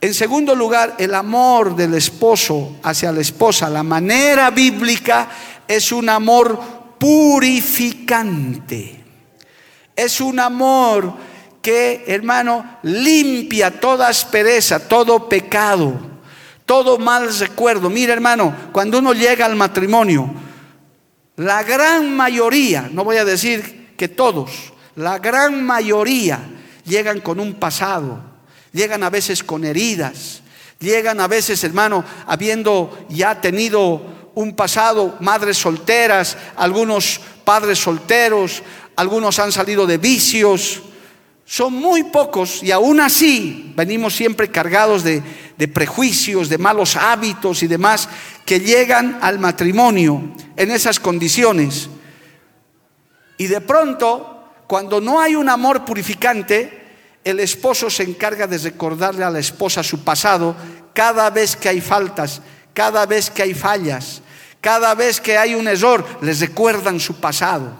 En segundo lugar, el amor del esposo hacia la esposa, la manera bíblica es un amor purificante. Es un amor que, hermano, limpia toda aspereza, todo pecado, todo mal recuerdo. Mira, hermano, cuando uno llega al matrimonio, la gran mayoría, no voy a decir que todos, la gran mayoría llegan con un pasado, llegan a veces con heridas, llegan a veces, hermano, habiendo ya tenido un pasado, madres solteras, algunos padres solteros, algunos han salido de vicios. Son muy pocos y aún así venimos siempre cargados de, de prejuicios, de malos hábitos y demás que llegan al matrimonio en esas condiciones. Y de pronto, cuando no hay un amor purificante, el esposo se encarga de recordarle a la esposa su pasado cada vez que hay faltas, cada vez que hay fallas, cada vez que hay un error, les recuerdan su pasado.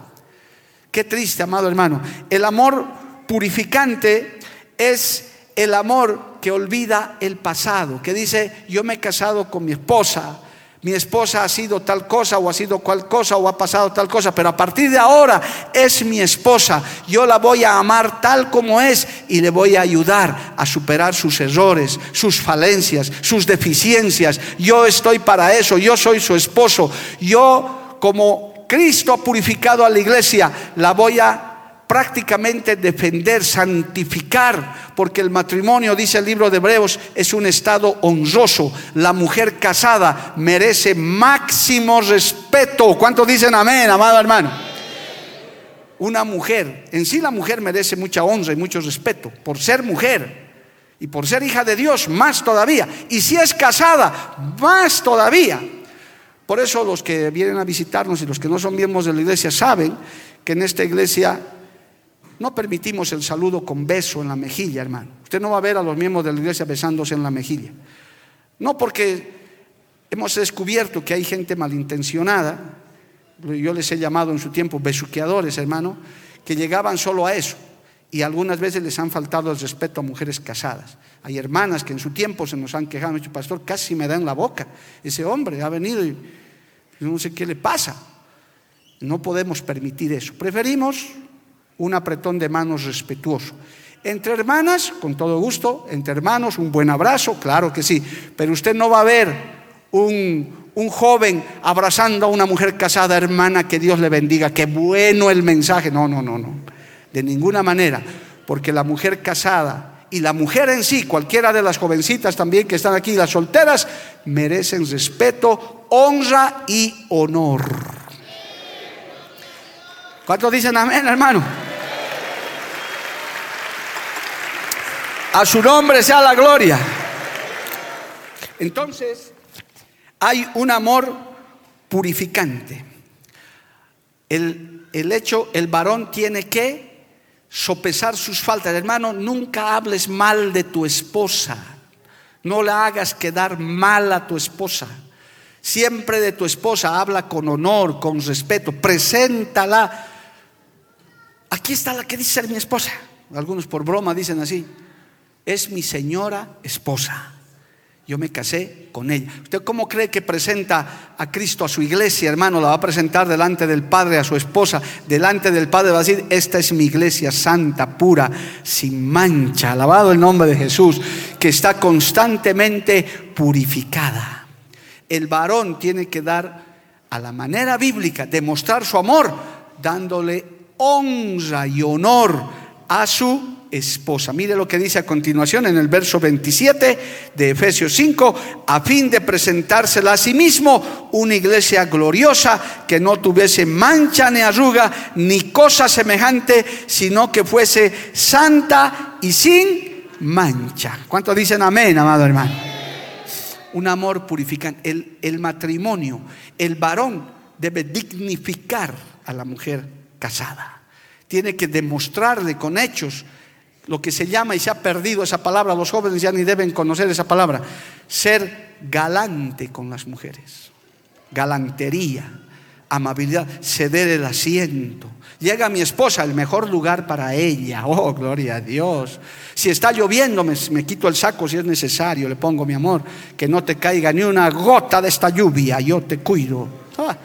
Qué triste, amado hermano. El amor purificante es el amor que olvida el pasado, que dice, yo me he casado con mi esposa, mi esposa ha sido tal cosa o ha sido cual cosa o ha pasado tal cosa, pero a partir de ahora es mi esposa. Yo la voy a amar tal como es y le voy a ayudar a superar sus errores, sus falencias, sus deficiencias. Yo estoy para eso, yo soy su esposo. Yo como Cristo ha purificado a la iglesia, la voy a prácticamente defender, santificar, porque el matrimonio, dice el libro de Hebreos, es un estado honroso. La mujer casada merece máximo respeto. ¿Cuántos dicen amén, amado hermano? Una mujer, en sí la mujer merece mucha honra y mucho respeto por ser mujer. Y por ser hija de Dios, más todavía. Y si es casada, más todavía. Por eso los que vienen a visitarnos y los que no son miembros de la iglesia saben que en esta iglesia no permitimos el saludo con beso en la mejilla, hermano. Usted no va a ver a los miembros de la iglesia besándose en la mejilla. No porque hemos descubierto que hay gente malintencionada, yo les he llamado en su tiempo besuqueadores, hermano, que llegaban solo a eso y algunas veces les han faltado el respeto a mujeres casadas. Hay hermanas que en su tiempo se nos han quejado, me dicho, pastor, casi me da en la boca. Ese hombre ha venido y no sé qué le pasa. No podemos permitir eso. Preferimos un apretón de manos respetuoso. Entre hermanas, con todo gusto, entre hermanos, un buen abrazo, claro que sí, pero usted no va a ver un, un joven abrazando a una mujer casada, hermana, que Dios le bendiga, qué bueno el mensaje. No, no, no, no, de ninguna manera, porque la mujer casada y la mujer en sí, cualquiera de las jovencitas también que están aquí, las solteras, merecen respeto, honra y honor. ¿Cuántos dicen amén, hermano? A su nombre sea la gloria. Entonces, hay un amor purificante. El, el, hecho, el varón tiene que sopesar sus faltas. Hermano, nunca hables mal de tu esposa. No la hagas quedar mal a tu esposa. Siempre de tu esposa habla con honor, con respeto. Preséntala Aquí está la que dice ser mi esposa. Algunos por broma dicen así. Es mi señora esposa. Yo me casé con ella. ¿Usted cómo cree que presenta a Cristo a su iglesia, hermano? La va a presentar delante del Padre a su esposa. Delante del Padre va a decir, esta es mi iglesia santa, pura, sin mancha. Alabado el nombre de Jesús, que está constantemente purificada. El varón tiene que dar a la manera bíblica, demostrar su amor, dándole honra y honor a su esposa. Mire lo que dice a continuación en el verso 27 de Efesios 5, a fin de presentársela a sí mismo una iglesia gloriosa que no tuviese mancha ni arruga ni cosa semejante, sino que fuese santa y sin mancha. ¿Cuántos dicen amén, amado hermano? Un amor purificante. El, el matrimonio, el varón debe dignificar a la mujer casada. Tiene que demostrarle con hechos lo que se llama, y se ha perdido esa palabra, los jóvenes ya ni deben conocer esa palabra, ser galante con las mujeres. Galantería, amabilidad, ceder el asiento. Llega mi esposa, el mejor lugar para ella. Oh, gloria a Dios. Si está lloviendo, me, quito el saco si es necesario, le pongo mi amor, que no te caiga ni una gota de esta lluvia, yo te cuido. Ah,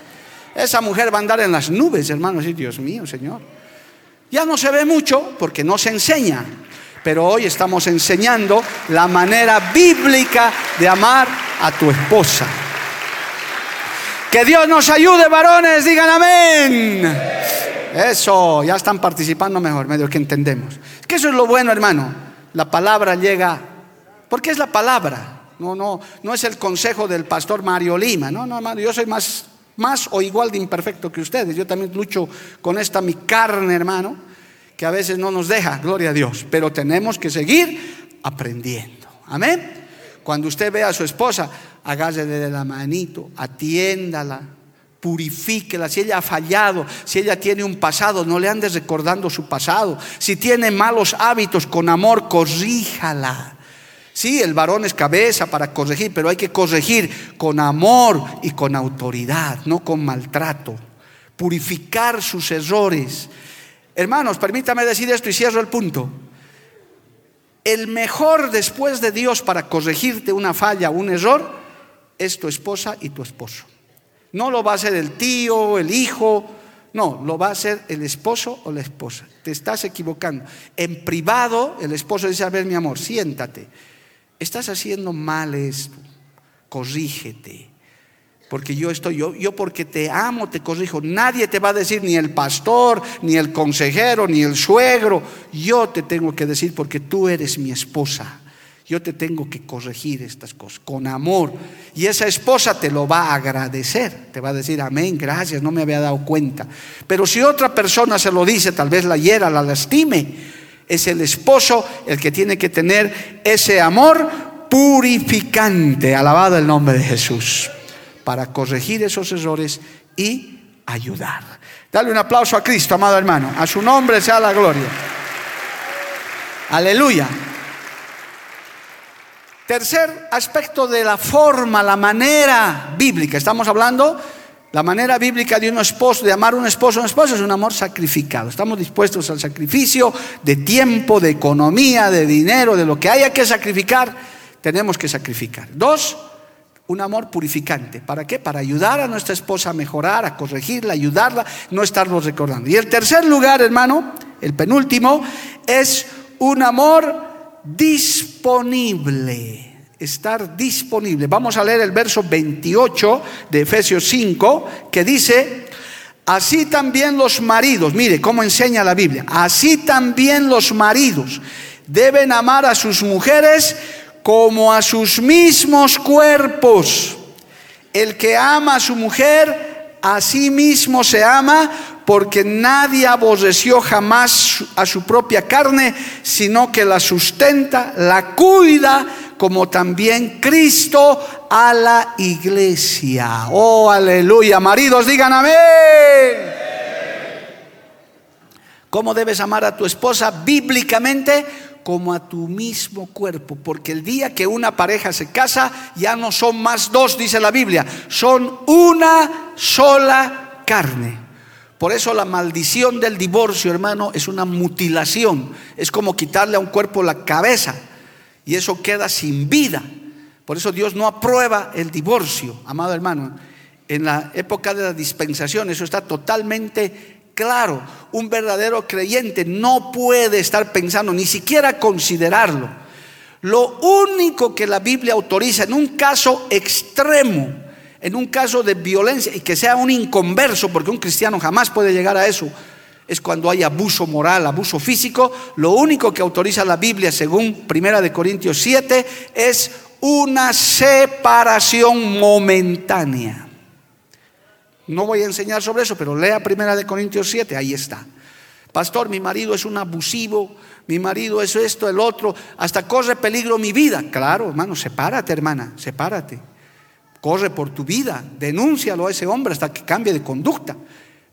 esa mujer va a andar en las nubes, hermanos, y Dios mío, Señor. Ya no se ve mucho porque no se enseña, pero hoy estamos enseñando la manera bíblica de amar a tu esposa. Que Dios nos ayude, varones, digan amén. Eso, ya están participando mejor, medio que entendemos. Es que eso es lo bueno, hermano. La palabra llega, porque es la palabra. No, no, no es el consejo del pastor Mario Lima. No, no, hermano, yo soy más más o igual de imperfecto que ustedes. Yo también lucho con esta mi carne, hermano, que a veces no nos deja, gloria a Dios, pero tenemos que seguir aprendiendo. Amén. Cuando usted ve a su esposa, agárrele de la manito, atiéndala, purifíquela. Si ella ha fallado, si ella tiene un pasado, no le andes recordando su pasado. Si tiene malos hábitos, con amor, corríjala. Sí, el varón es cabeza para corregir, pero hay que corregir con amor y con autoridad, no con maltrato. Purificar sus errores. Hermanos, permítame decir esto y cierro el punto. El mejor después de Dios para corregirte una falla, un error, es tu esposa y tu esposo. No lo va a hacer el tío, el hijo, no, lo va a hacer el esposo o la esposa. Te estás equivocando. En privado, el esposo dice, a ver mi amor, siéntate estás haciendo mal esto, corrígete. porque yo estoy, yo, yo porque te amo, te corrijo. Nadie te va a decir, ni el pastor, ni el consejero, ni el suegro. Yo te tengo que decir porque tú eres mi esposa. Yo te tengo que corregir estas cosas con amor. Y esa esposa te lo va a agradecer. Te va a decir, amén, gracias, no me había dado cuenta. Pero si otra persona se lo dice, tal vez la hiera, la lastime. Es el esposo el que tiene que tener ese amor purificante. Alabado el nombre de Jesús para corregir esos errores y ayudar. Dale un aplauso a Cristo, amado hermano. A su nombre sea la gloria. Aleluya. Tercer aspecto de la forma, la manera bíblica. Estamos hablando la manera bíblica de un esposo, de amar a un esposo a un esposo, es un amor sacrificado. Estamos dispuestos al sacrificio de tiempo, de economía, de dinero, de lo que haya que sacrificar, tenemos que sacrificar. Dos, un amor purificante. ¿Para qué? Para ayudar a nuestra esposa a mejorar, a corregirla, ayudarla, no estarnos recordando. Y el tercer lugar, hermano, el penúltimo, es un amor disponible. Estar disponible. Vamos a leer el verso 28 de Efesios 5, que dice, así también los maridos, mire cómo enseña la Biblia, así también los maridos deben amar a sus mujeres como a sus mismos cuerpos. El que ama a su mujer, a sí mismo se ama, porque nadie aborreció jamás a su propia carne, sino que la sustenta, la cuida, como también Cristo a la iglesia. Oh, aleluya. Maridos, digan amén. ¿Cómo debes amar a tu esposa bíblicamente? como a tu mismo cuerpo, porque el día que una pareja se casa ya no son más dos, dice la Biblia, son una sola carne. Por eso la maldición del divorcio, hermano, es una mutilación, es como quitarle a un cuerpo la cabeza y eso queda sin vida. Por eso Dios no aprueba el divorcio, amado hermano. En la época de la dispensación eso está totalmente claro, un verdadero creyente no puede estar pensando, ni siquiera considerarlo. Lo único que la Biblia autoriza en un caso extremo, en un caso de violencia, y que sea un inconverso, porque un cristiano jamás puede llegar a eso, es cuando hay abuso moral, abuso físico. Lo único que autoriza la Biblia, según Primera de Corintios 7, es una separación momentánea. No voy a enseñar sobre eso, pero lea Primera de Corintios 7, ahí está. Pastor, mi marido es un abusivo, mi marido es esto, el otro, hasta corre peligro mi vida. Claro, hermano, sepárate, hermana, sepárate. Corre por tu vida, denúncialo a ese hombre hasta que cambie de conducta.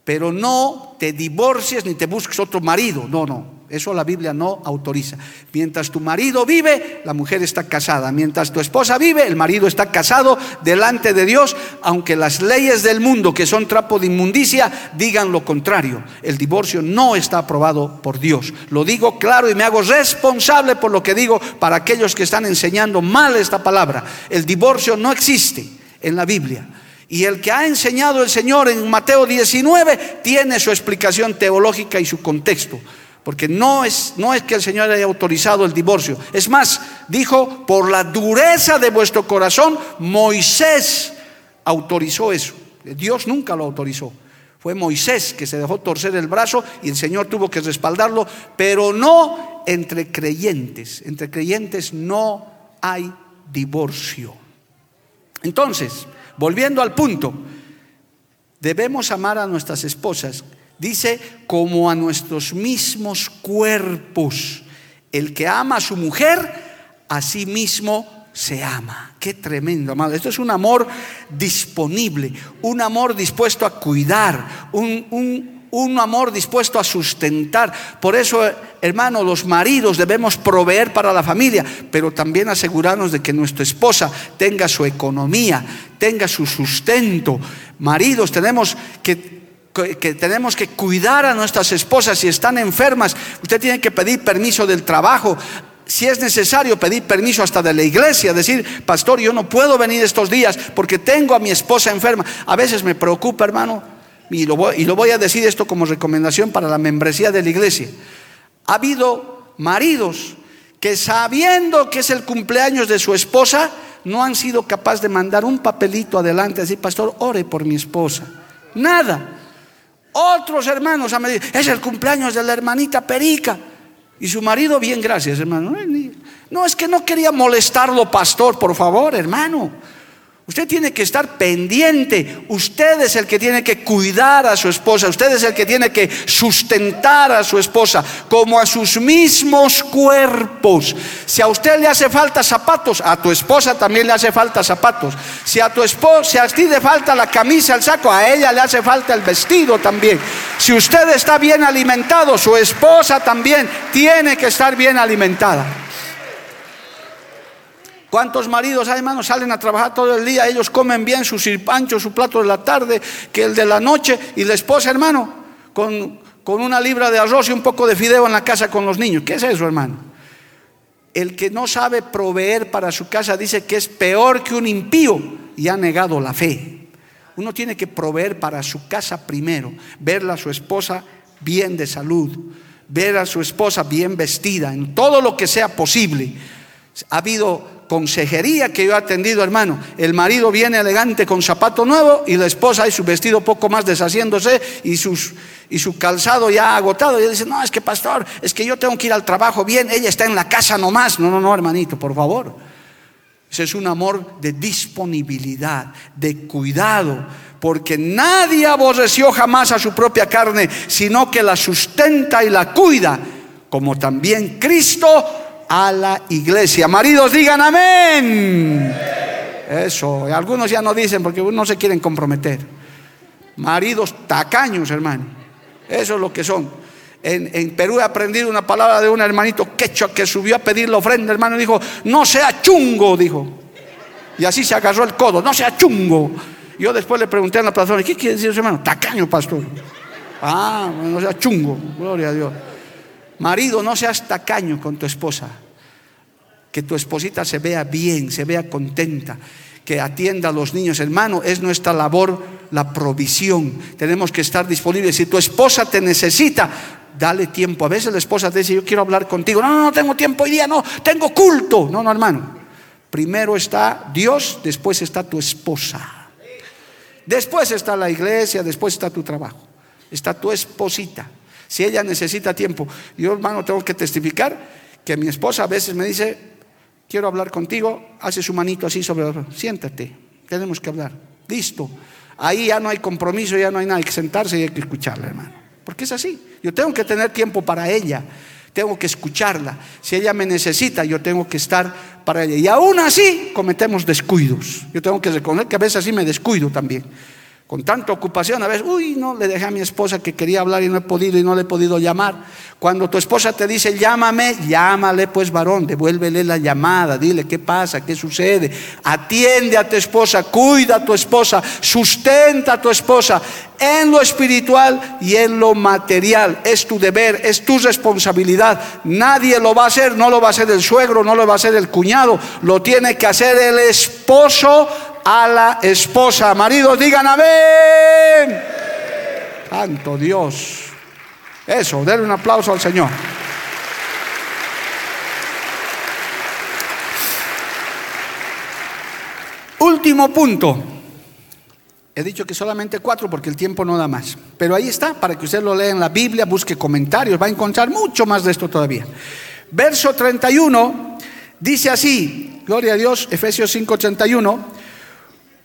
Pero no te divorcies ni te busques otro marido. No, no. Eso la Biblia no autoriza. Mientras tu marido vive, la mujer está casada. Mientras tu esposa vive, el marido está casado delante de Dios, aunque las leyes del mundo, que son trapo de inmundicia, digan lo contrario. El divorcio no está aprobado por Dios. Lo digo claro y me hago responsable por lo que digo para aquellos que están enseñando mal esta palabra. El divorcio no existe en la Biblia. Y el que ha enseñado el Señor en Mateo 19 tiene su explicación teológica y su contexto. Porque no es, no es que el Señor haya autorizado el divorcio. Es más, dijo, por la dureza de vuestro corazón, Moisés autorizó eso. Dios nunca lo autorizó. Fue Moisés que se dejó torcer el brazo y el Señor tuvo que respaldarlo, pero no entre creyentes. Entre creyentes no hay divorcio. Entonces, volviendo al punto, debemos amar a nuestras esposas Dice, como a nuestros mismos cuerpos. El que ama a su mujer, a sí mismo se ama. Qué tremendo, amado. Esto es un amor disponible, un amor dispuesto a cuidar, un, un amor dispuesto a sustentar. Por eso, hermano, los maridos debemos proveer para la familia, pero también asegurarnos de que nuestra esposa tenga su economía, tenga su sustento. Maridos, tenemos que tenemos que cuidar a nuestras esposas si están enfermas. Usted tiene que pedir permiso del trabajo. Si es necesario pedir permiso hasta de la iglesia, decir, pastor, yo no puedo venir estos días porque tengo a mi esposa enferma. A veces me preocupa, hermano, y lo voy, a decir esto como recomendación para la membresía de la iglesia. Ha habido maridos que sabiendo que es el cumpleaños de su esposa, no han sido capaces de mandar un papelito adelante decir, pastor, ore por mi esposa. Nada. Otros hermanos han dicho, es el cumpleaños de la hermanita Perica. Y su marido, bien, gracias, hermano. No, es que no quería molestarlo, pastor, por favor, hermano. Usted tiene que estar pendiente. Usted es el que tiene que cuidar a su esposa. Usted es el que tiene que sustentar a su esposa como a sus mismos cuerpos. Si a usted le hace falta zapatos, a tu esposa también le hace falta zapatos. Si a tu esposa, si a ti le falta la camisa, el saco, a ella le hace falta el vestido también. Si usted está bien alimentado, su esposa también tiene que estar bien alimentada. ¿Cuántos maridos hay, hermanos, salen a trabajar todo el día? Ellos comen bien su sirpancho, su plato de la tarde, que el de la noche, y la esposa, hermano, con, con una libra de arroz y un poco de fideo en la casa con los niños. ¿Qué es eso, hermano? El que no sabe proveer para su casa dice que es peor que un impío y ha negado la fe. Uno tiene que proveer para su casa primero, verla a su esposa bien de salud, ver a su esposa bien vestida, en todo lo que sea posible. Ha habido consejería que yo he atendido, hermano. El marido viene elegante con zapato nuevo y la esposa y su vestido poco más deshaciéndose y, sus, y su calzado ya agotado. Y él dice, no, es que pastor, es que yo tengo que ir al trabajo bien, ella está en la casa nomás. No, no, no, hermanito, por favor. Ese es un amor de disponibilidad, de cuidado, porque nadie aborreció jamás a su propia carne, sino que la sustenta y la cuida, como también Cristo a la iglesia. Maridos, digan amén. Eso, algunos ya no dicen porque no se quieren comprometer. Maridos tacaños, hermano. Eso es lo que son. En, Perú he aprendido una palabra de un hermanito quechua que subió a pedir la ofrenda, hermano, dijo, no sea chungo, dijo. Y así se agarró el codo, no sea chungo. Yo después le pregunté a la persona, ¿qué quiere decir hermano? Tacaño, pastor. Ah, no sea chungo, gloria a Dios. Marido, no seas tacaño con tu esposa. Que tu esposita se vea bien, se vea contenta, que atienda a los niños. Hermano, es nuestra labor la provisión. Tenemos que estar disponibles. Si tu esposa te necesita, dale tiempo. A veces la esposa te dice, yo quiero hablar contigo. No, no, no tengo tiempo hoy día, no, tengo culto. No, no, hermano. Primero está Dios, después está tu esposa. Después está la iglesia, después está tu trabajo. Está tu esposita. Si ella necesita tiempo, yo hermano tengo que testificar que mi esposa a veces me dice, quiero hablar contigo, hace su manito así sobre, siéntate, tenemos que hablar, listo. Ahí ya no hay compromiso, ya no hay nada, hay que sentarse y hay que escucharla, hermano. Porque es así. Yo tengo que tener tiempo para ella, tengo que escucharla. Si ella me necesita, yo tengo que estar para ella. Y aún así cometemos descuidos. Yo tengo que reconocer que a veces así me descuido también con tanta ocupación, a veces, uy, no, le dejé a mi esposa que quería hablar y no he podido y no le he podido llamar. Cuando tu esposa te dice, llámame, llámale pues varón, devuélvele la llamada, dile qué pasa, qué sucede. Atiende a tu esposa, cuida a tu esposa, sustenta a tu esposa en lo espiritual y en lo material. Es tu deber, es tu responsabilidad. Nadie lo va a hacer, no lo va a hacer el suegro, no lo va a hacer el cuñado, lo tiene que hacer el esposo a la esposa. Maridos, digan amén. Santo Dios. Eso, denle un aplauso al Señor. Último punto. He dicho que solamente cuatro porque el tiempo no da más. Pero ahí está, para que usted lo lea en la Biblia, busque comentarios, va a encontrar mucho más de esto todavía. Verso 31 dice así, gloria a Dios, Efesios 5:31.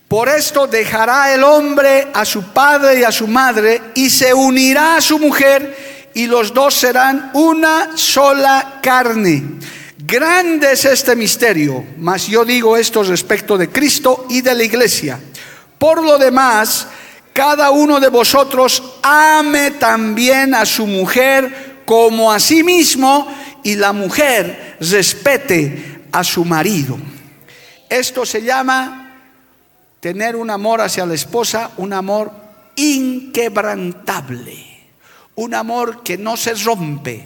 Por esto dejará el hombre a su padre y a su madre y se unirá a su mujer y los dos serán una sola carne. Grande es este misterio, mas yo digo esto respecto de Cristo y de la iglesia. Por lo demás, cada uno de vosotros ame también a su mujer como a sí mismo y la mujer respete a su marido. Esto se llama tener un amor hacia la esposa, un amor inquebrantable, un amor que no se rompe,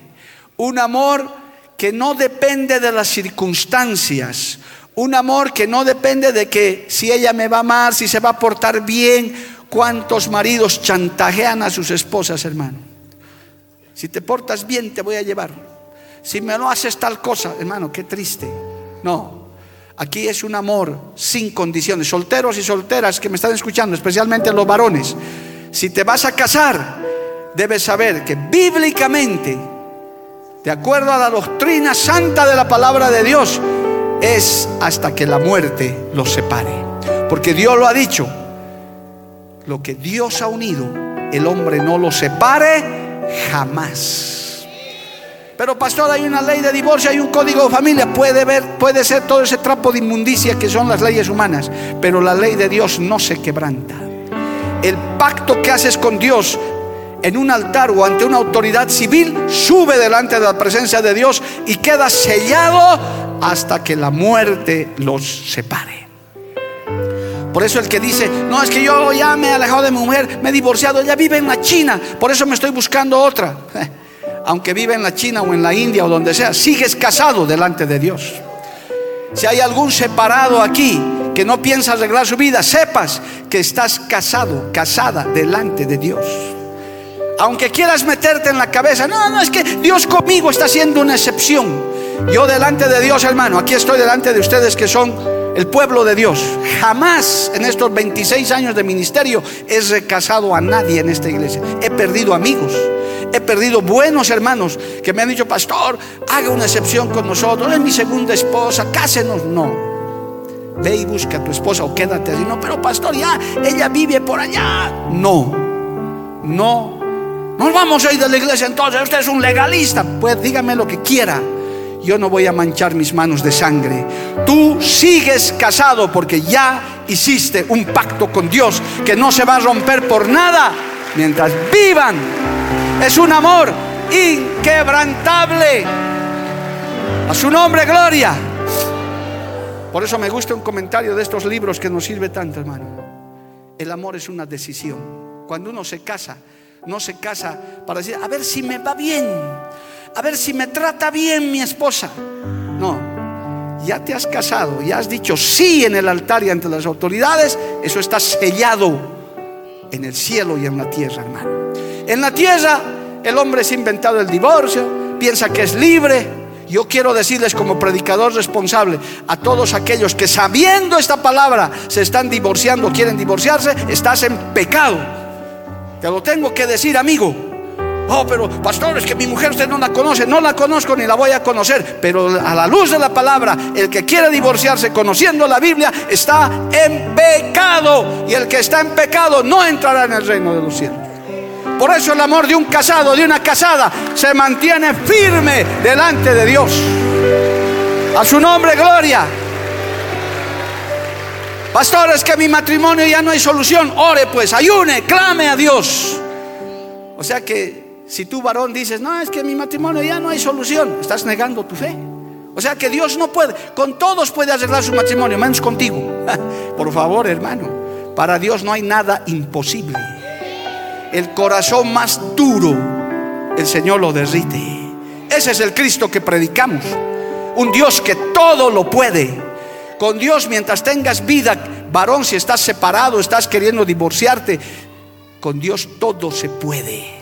un amor que no depende de las circunstancias, un amor que no depende de que si ella me va a amar, si se va a portar bien, cuántos maridos chantajean a sus esposas, hermano. Si te portas bien, te voy a llevar. Si me lo haces tal cosa, hermano, qué triste. No, Aquí es un amor sin condiciones. Solteros y solteras que me están escuchando, especialmente los varones, si te vas a casar, debes saber que bíblicamente, de acuerdo a la doctrina santa de la palabra de Dios, es hasta que la muerte los separe. Porque Dios lo ha dicho, lo que Dios ha unido, el hombre no lo separe jamás. Pero pastor, hay una ley de divorcio, hay un código de familia, puede ver, puede ser todo ese trapo de inmundicia que son las leyes humanas, pero la ley de Dios no se quebranta. El pacto que haces con Dios en un altar o ante una autoridad civil sube delante de la presencia de Dios y queda sellado hasta que la muerte los separe. Por eso el que dice, no, es que yo ya me he alejado de mi mujer, me he divorciado, ella vive en la China, por eso me estoy buscando otra. Aunque vive en la China o en la India o donde sea, sigues casado delante de Dios. Si hay algún separado aquí que no piensa arreglar su vida, sepas que estás casado, casada delante de Dios. Aunque quieras meterte en la cabeza, no, no, es que Dios conmigo está haciendo una excepción. Yo delante de Dios, hermano, aquí estoy delante de ustedes que son el pueblo de Dios. Jamás en estos 26 años de ministerio he recasado a nadie en esta iglesia. He perdido amigos. He perdido buenos hermanos que me han dicho, pastor, haga una excepción con nosotros. Es mi segunda esposa, cásenos. No. Ve y busca a tu esposa o quédate así. No, pero pastor, ya, ella vive por allá. No, no. Nos vamos a ir de la iglesia entonces. Usted es un legalista. Pues dígame lo que quiera yo no voy a manchar mis manos de sangre. Tú sigues casado porque ya hiciste un pacto con Dios que no se va a romper por nada mientras vivan. Es un amor inquebrantable. A su nombre, gloria. Por eso me gusta un comentario de estos libros que nos sirve tanto, hermano. El amor es una decisión. Cuando uno se casa, no se casa para decir, a ver si me va bien a ver si me trata bien mi esposa. No, ya te has casado, ya has dicho sí en el altar y ante las autoridades, eso está sellado en el cielo y en la tierra, hermano. En la tierra el hombre se ha inventado el divorcio, piensa que es libre. Yo quiero decirles como predicador responsable a todos aquellos que sabiendo esta palabra se están divorciando, quieren divorciarse, estás en pecado. Te lo tengo que decir, amigo. Oh, pero pastor, es que mi mujer usted no la conoce. No la conozco ni la voy a conocer. Pero a la luz de la palabra, el que quiere divorciarse conociendo la Biblia está en pecado. Y el que está en pecado no entrará en el reino de los cielos. Por eso el amor de un casado, de una casada, se mantiene firme delante de Dios. A su nombre, gloria. Pastor, es que mi matrimonio ya no hay solución. Ore pues, ayune, clame a Dios. O sea que si tú varón dices, no, es que mi matrimonio ya no hay solución, estás negando tu fe. O sea que Dios no puede, con todos puede arreglar su matrimonio, menos contigo. Por favor, hermano, para Dios no hay nada imposible. El corazón más duro, el Señor lo derrite. Ese es el Cristo que predicamos. Un Dios que todo lo puede. Con Dios, mientras tengas vida, varón, si estás separado, estás queriendo divorciarte, con Dios todo se puede.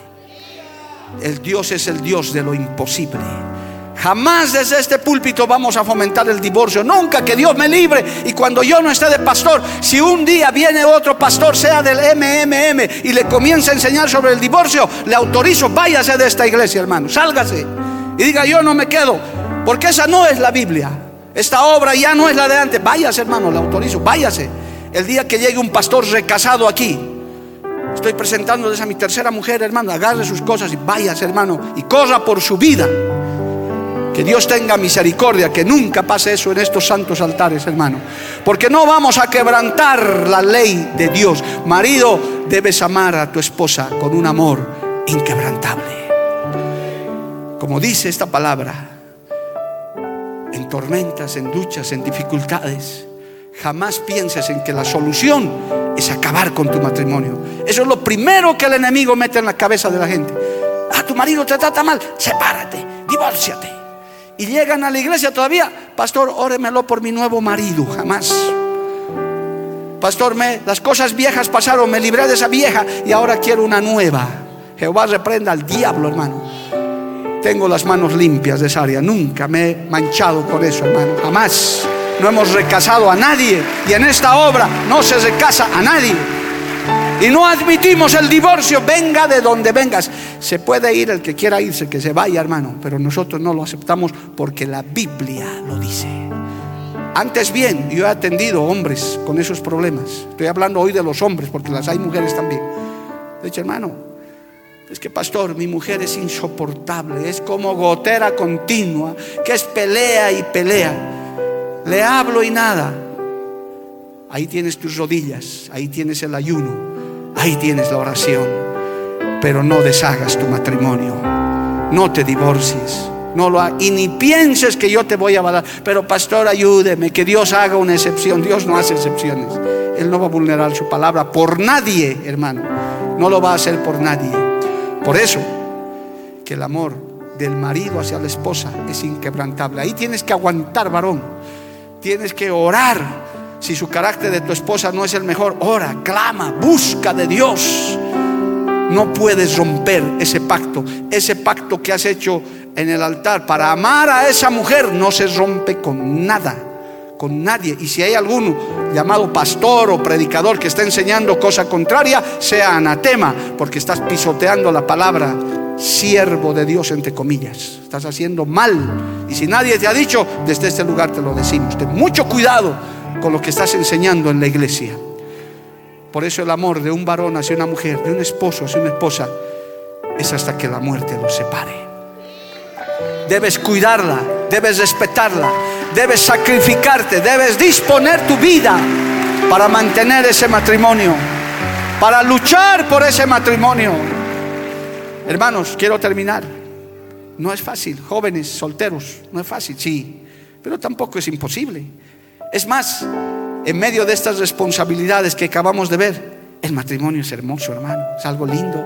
El Dios es el Dios de lo imposible. Jamás desde este púlpito vamos a fomentar el divorcio. Nunca que Dios me libre. Y cuando yo no esté de pastor, si un día viene otro pastor, sea del MMM, y le comienza a enseñar sobre el divorcio, le autorizo, váyase de esta iglesia, hermano. Sálgase. Y diga, yo no me quedo. Porque esa no es la Biblia. Esta obra ya no es la de antes. Váyase, hermano, le autorizo, váyase. El día que llegue un pastor recasado aquí, Estoy presentándoles a mi tercera mujer, hermano. Agarre sus cosas y váyase, hermano, y corra por su vida. Que Dios tenga misericordia, que nunca pase eso en estos santos altares, hermano. Porque no vamos a quebrantar la ley de Dios. Marido, debes amar a tu esposa con un amor inquebrantable. Como dice esta palabra, en tormentas, en luchas, en dificultades, jamás pienses en que la solución es acabar con tu matrimonio. Eso es lo primero que el enemigo mete en la cabeza de la gente. Ah, tu marido te trata mal, sepárate, divórciate. Y llegan a la iglesia todavía, pastor, óremelo por mi nuevo marido, jamás. Pastor, me, las cosas viejas pasaron, me libré de esa vieja y ahora quiero una nueva. Jehová reprenda al diablo, hermano. Tengo las manos limpias de esa área, nunca me he manchado con eso, hermano, jamás. no hemos recasado a nadie. Y en esta obra no se recasa a nadie. Y no admitimos el divorcio, venga de donde vengas. Se puede ir el que quiera irse, que se vaya, hermano, pero nosotros no lo aceptamos porque la Biblia lo dice. Antes bien, yo he atendido hombres con esos problemas. Estoy hablando hoy de los hombres, porque las hay mujeres también. De hecho, hermano, es que pastor, mi mujer es insoportable, es como gotera continua, que es pelea y pelea. Le hablo y nada. Ahí tienes tus rodillas, ahí tienes el ayuno, ahí tienes la oración. Pero no deshagas tu matrimonio, no te divorcies. No lo y ni pienses que yo te voy a dar. Pero pastor, ayúdeme, que Dios haga una excepción. Dios no hace excepciones. Él no va a vulnerar su palabra por nadie, hermano. No lo va a hacer por nadie. Por eso, que el amor del marido hacia la esposa es inquebrantable. Ahí tienes que aguantar, varón. Tienes que orar. Si su carácter de tu esposa no es el mejor, ora, clama, busca de Dios. No puedes romper ese pacto, ese pacto que has hecho en el altar para amar a esa mujer no se rompe con nada, con nadie. Y si hay alguno llamado pastor o predicador que está enseñando cosa contraria, sea anatema, porque estás pisoteando la palabra siervo de Dios entre comillas. Estás haciendo mal. Y si nadie te ha dicho, desde este lugar te lo decimos. Ten mucho cuidado con lo que estás enseñando en la iglesia. Por eso el amor de un varón hacia una mujer, de un esposo hacia una esposa, es hasta que la muerte los separe. Debes cuidarla, debes respetarla, debes sacrificarte, debes disponer tu vida para mantener ese matrimonio, para luchar por ese matrimonio. Hermanos, quiero terminar. No es fácil, jóvenes, solteros, no es fácil, sí, pero tampoco es imposible. Es más, en medio de estas responsabilidades que acabamos de ver, el matrimonio es hermoso, hermano, es algo lindo.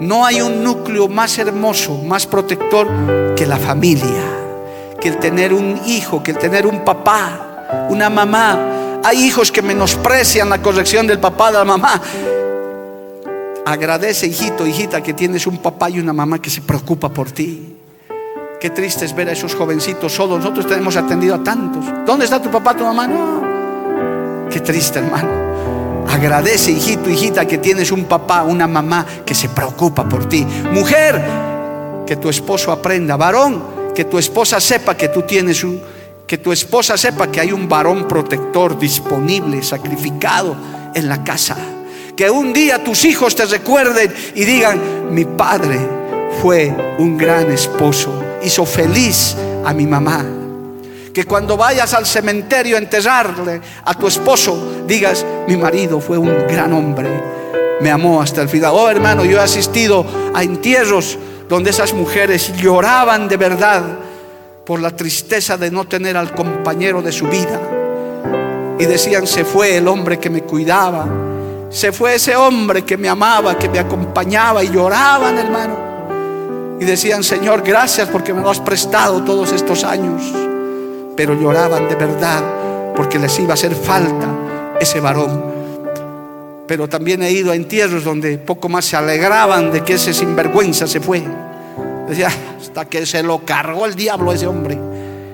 No hay un núcleo más hermoso, más protector que la familia, que el tener un hijo, que el tener un papá, una mamá. Hay hijos que menosprecian la corrección del papá, de la mamá. Agradece, hijito, hijita, que tienes un papá y una mamá que se preocupa por ti. Qué triste es ver a esos jovencitos solos. Nosotros tenemos atendido a tantos. ¿Dónde está tu papá, tu mamá? No. Qué triste, hermano. Agradece, hijito, hijita, que tienes un papá, una mamá que se preocupa por ti. Mujer, que tu esposo aprenda. Varón, que tu esposa sepa que tú tienes un, que tu esposa sepa que hay un varón protector disponible, sacrificado en la casa. Que un día tus hijos te recuerden y digan, mi padre fue un gran esposo, hizo feliz a mi mamá que cuando vayas al cementerio a enterrarle a tu esposo, digas, mi marido fue un gran hombre, me amó hasta el final. Oh hermano, yo he asistido a entierros donde esas mujeres lloraban de verdad por la tristeza de no tener al compañero de su vida. Y decían, se fue el hombre que me cuidaba, se fue ese hombre que me amaba, que me acompañaba y lloraban, hermano. Y decían, Señor, gracias porque me lo has prestado todos estos años pero lloraban de verdad porque les iba a hacer falta ese varón. Pero también he ido a entierros donde poco más se alegraban de que ese sinvergüenza se fue. Decía, hasta que se lo cargó el diablo a ese hombre.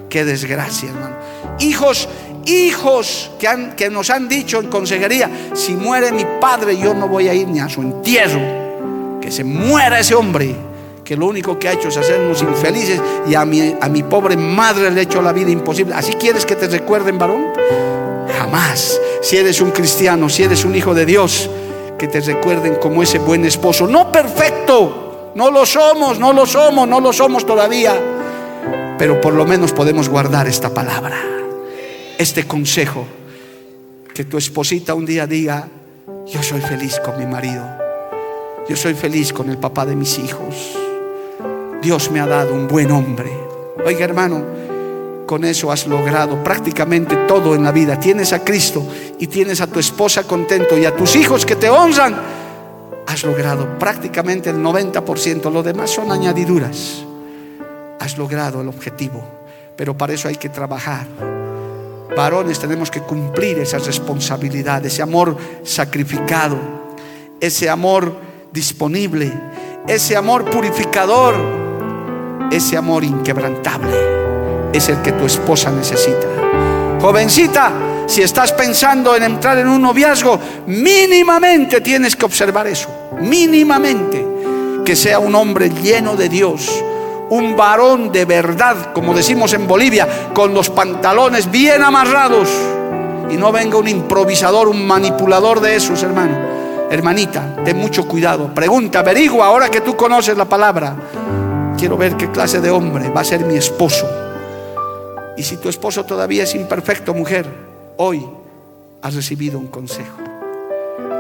Qué desgracia, hermano. Hijos, hijos que, han, que nos han dicho en consejería, si muere mi padre yo no voy a ir ni a su entierro. Que se muera ese hombre que lo único que ha hecho es hacernos infelices y a mi, a mi pobre madre le ha hecho la vida imposible. ¿Así quieres que te recuerden, varón? Jamás. Si eres un cristiano, si eres un hijo de Dios, que te recuerden como ese buen esposo. No perfecto, no lo somos, no lo somos, no lo somos todavía. Pero por lo menos podemos guardar esta palabra, este consejo. Que tu esposita un día diga, yo soy feliz con mi marido. Yo soy feliz con el papá de mis hijos. Dios me ha dado un buen hombre. Oiga hermano, con eso has logrado prácticamente todo en la vida. Tienes a Cristo y tienes a tu esposa contento y a tus hijos que te honran. Has logrado prácticamente el 90%. Lo demás son añadiduras. Has logrado el objetivo. Pero para eso hay que trabajar. Varones tenemos que cumplir esas responsabilidades, ese amor sacrificado, ese amor disponible, ese amor purificador ese amor inquebrantable es el que tu esposa necesita. Jovencita, si estás pensando en entrar en un noviazgo, mínimamente tienes que observar eso. Mínimamente. Que sea un hombre lleno de Dios. Un varón de verdad, como decimos en Bolivia, con los pantalones bien amarrados. Y no venga un improvisador, un manipulador de esos, hermano. Hermanita, ten mucho cuidado. Pregunta, averigua ahora que tú conoces la palabra. Quiero ver qué clase de hombre va a ser mi esposo. Y si tu esposo todavía es imperfecto, mujer, hoy has recibido un consejo.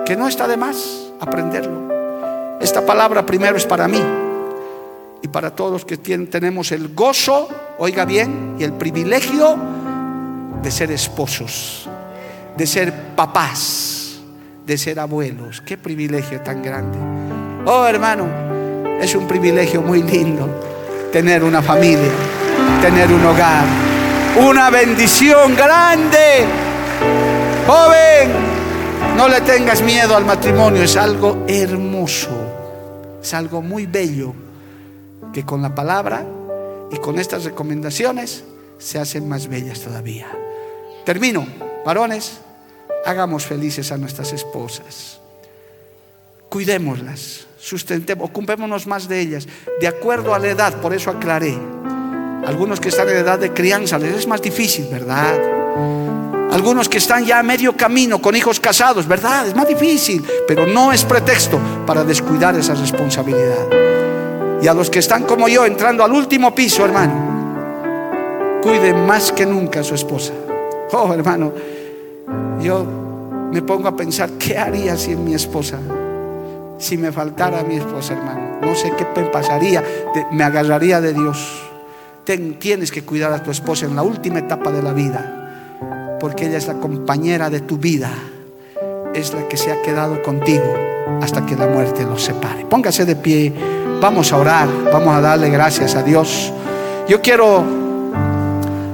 Que no está de más aprenderlo. Esta palabra primero es para mí y para todos los que tenemos el gozo, oiga bien, y el privilegio de ser esposos, de ser papás, de ser abuelos. Qué privilegio tan grande. Oh hermano, es un privilegio muy lindo tener una familia, tener un hogar, una bendición grande. Joven, no le tengas miedo al matrimonio, es algo hermoso, es algo muy bello que con la palabra y con estas recomendaciones se hacen más bellas todavía. Termino, varones, hagamos felices a nuestras esposas, cuidémoslas, sustentemos, ocupémonos más de ellas, de acuerdo a la edad, por eso aclaré. Algunos que están en edad de crianza les es más difícil, ¿verdad? Algunos que están ya a medio camino con hijos casados, ¿verdad? Es más difícil, pero no es pretexto para descuidar esa responsabilidad. Y a los que están como yo entrando al último piso, hermano, cuiden más que nunca a su esposa. Oh, hermano, yo me pongo a pensar, ¿qué haría si mi esposa, si me faltara mi esposa, hermano? No sé qué pasaría, me agarraría de Dios. tienes que cuidar a tu esposa en la última etapa de la vida, porque ella es la compañera de tu vida, es la que se ha quedado contigo hasta que la muerte los separe. Póngase de pie, vamos a orar, vamos a darle gracias a Dios. Yo quiero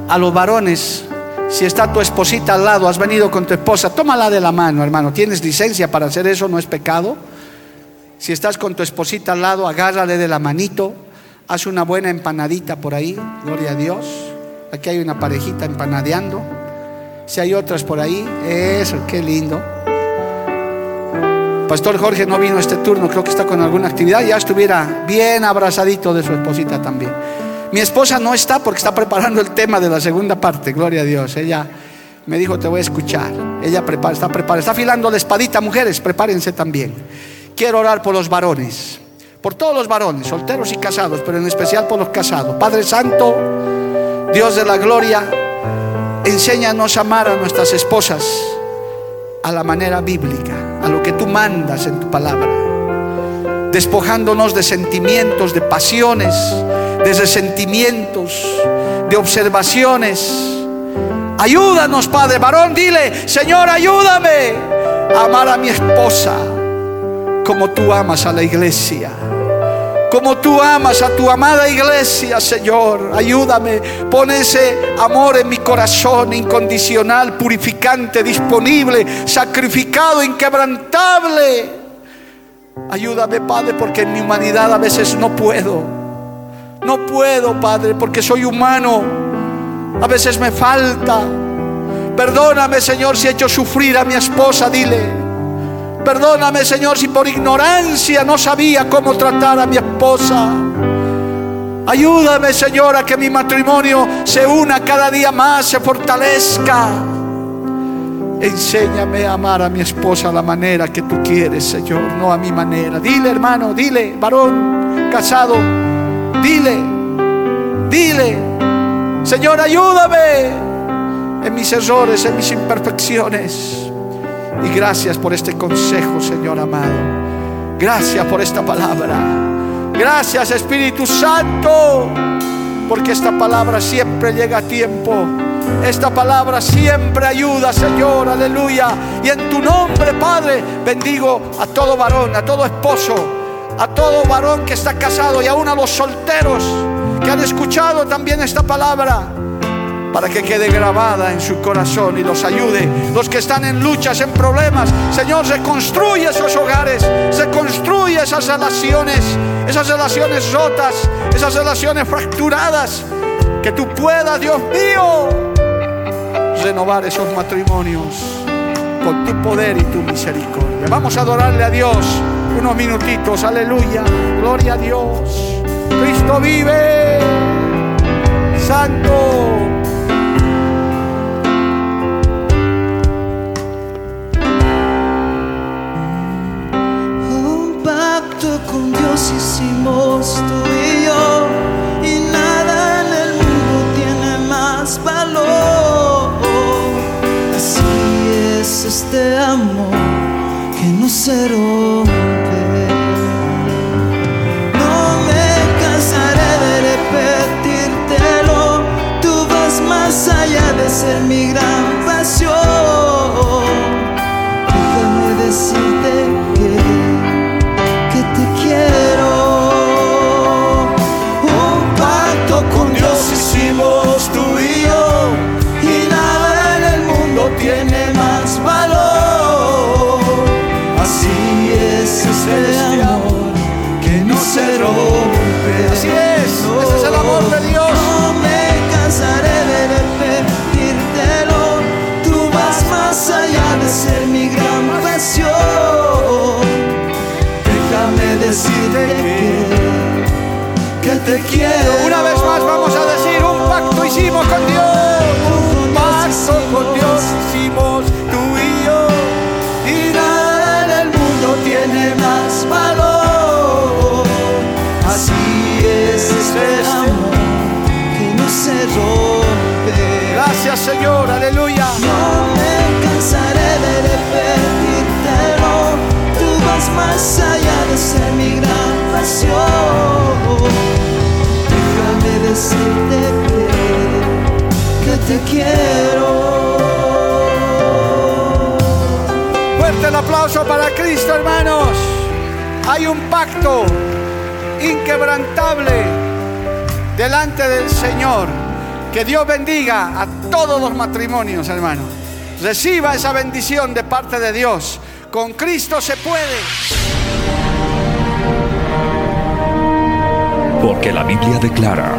a los varones, si está tu esposita al lado, has venido con tu esposa, tómala de la mano, hermano. ¿Tienes licencia para hacer eso? ¿No es pecado? Si estás con tu esposita al lado, agárrale de la manito, haz una buena empanadita por ahí, gloria a Dios. Aquí hay una parejita empanadeando. Si hay otras por ahí, eso, qué lindo. Pastor Jorge no vino este turno, creo que está con alguna actividad, ya estuviera bien abrazadito de su esposita también. Mi esposa no está porque está preparando el tema de la segunda parte, gloria a Dios. Ella me dijo, te voy a escuchar. Ella prepara, está preparada, está afilando la espadita, mujeres, prepárense también. Quiero orar por los varones, por todos los varones, solteros y casados, pero en especial por los casados. Padre Santo, Dios de la gloria, enséñanos a amar a nuestras esposas a la manera bíblica, a lo que tú mandas en tu palabra, despojándonos de sentimientos, de pasiones, de resentimientos, de observaciones. Ayúdanos, Padre, varón, dile, Señor, ayúdame a amar a mi esposa como tú amas a la iglesia como tú amas a tu amada iglesia, Señor. Ayúdame, pon ese amor en mi corazón incondicional, purificante, disponible, sacrificado, inquebrantable. Ayúdame, Padre, porque en mi humanidad a veces no puedo. No puedo, Padre, porque soy humano. A veces me falta. Perdóname, Señor, si he hecho sufrir a mi esposa, dile. Perdóname, Señor, si por ignorancia no sabía cómo tratar a mi esposa. Ayúdame, Señor, a que mi matrimonio se una cada día más, se fortalezca. Enséñame a amar a mi esposa a la manera que tú quieres, Señor, no a mi manera. Dile, hermano, dile, varón casado, dile, dile, Señor, ayúdame en mis errores, en mis imperfecciones. Y gracias por este consejo, Señor amado. Gracias por esta palabra. Gracias, Espíritu Santo, porque esta palabra siempre llega a tiempo. Esta palabra siempre ayuda, Señor, aleluya. Y en tu nombre, Padre, bendigo a todo varón, a todo esposo, a todo varón que está casado y aún a los solteros que han escuchado también esta palabra para que quede grabada en su corazón y los ayude. Los que están en luchas, en problemas, Señor, reconstruye esos hogares, reconstruye esas relaciones, esas relaciones rotas, esas relaciones fracturadas. Que tú puedas, Dios mío, renovar esos matrimonios con tu poder y tu misericordia. Vamos a adorarle a Dios unos minutitos, aleluya, gloria a Dios. Cristo vive, santo. Con Dios hicimos tú y yo y nada en el mundo tiene más valor. Así es este amor que no se es este amor que no se rompe. Así es, ese es el amor de Dios. No me cansaré de repetírtelo. Tú vas más allá de ser mi gran pasión. Déjame decirte que, que te quiero. Una vez más vamos a decir, un pacto hicimos con Dios. Señor, aleluya. No me cansaré de repetírtelo. Tú vas más allá de ser mi gran pasión. Déjame decirte que, que te quiero. Fuerte el aplauso para Cristo, hermanos. Hay un pacto inquebrantable delante del Señor. Que Dios bendiga a todos los matrimonios, hermanos. Reciba esa bendición de parte de Dios. Con Cristo se puede. Porque la Biblia declara,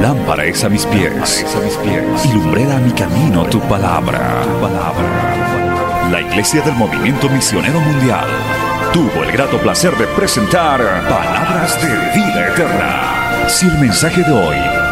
lámpara es a mis pies, a mis pies y lumbrera a mi camino tu palabra. Tu palabra. La Iglesia del Movimiento Misionero Mundial tuvo el grato placer de presentar Palabras de Vida Eterna. Si el mensaje de hoy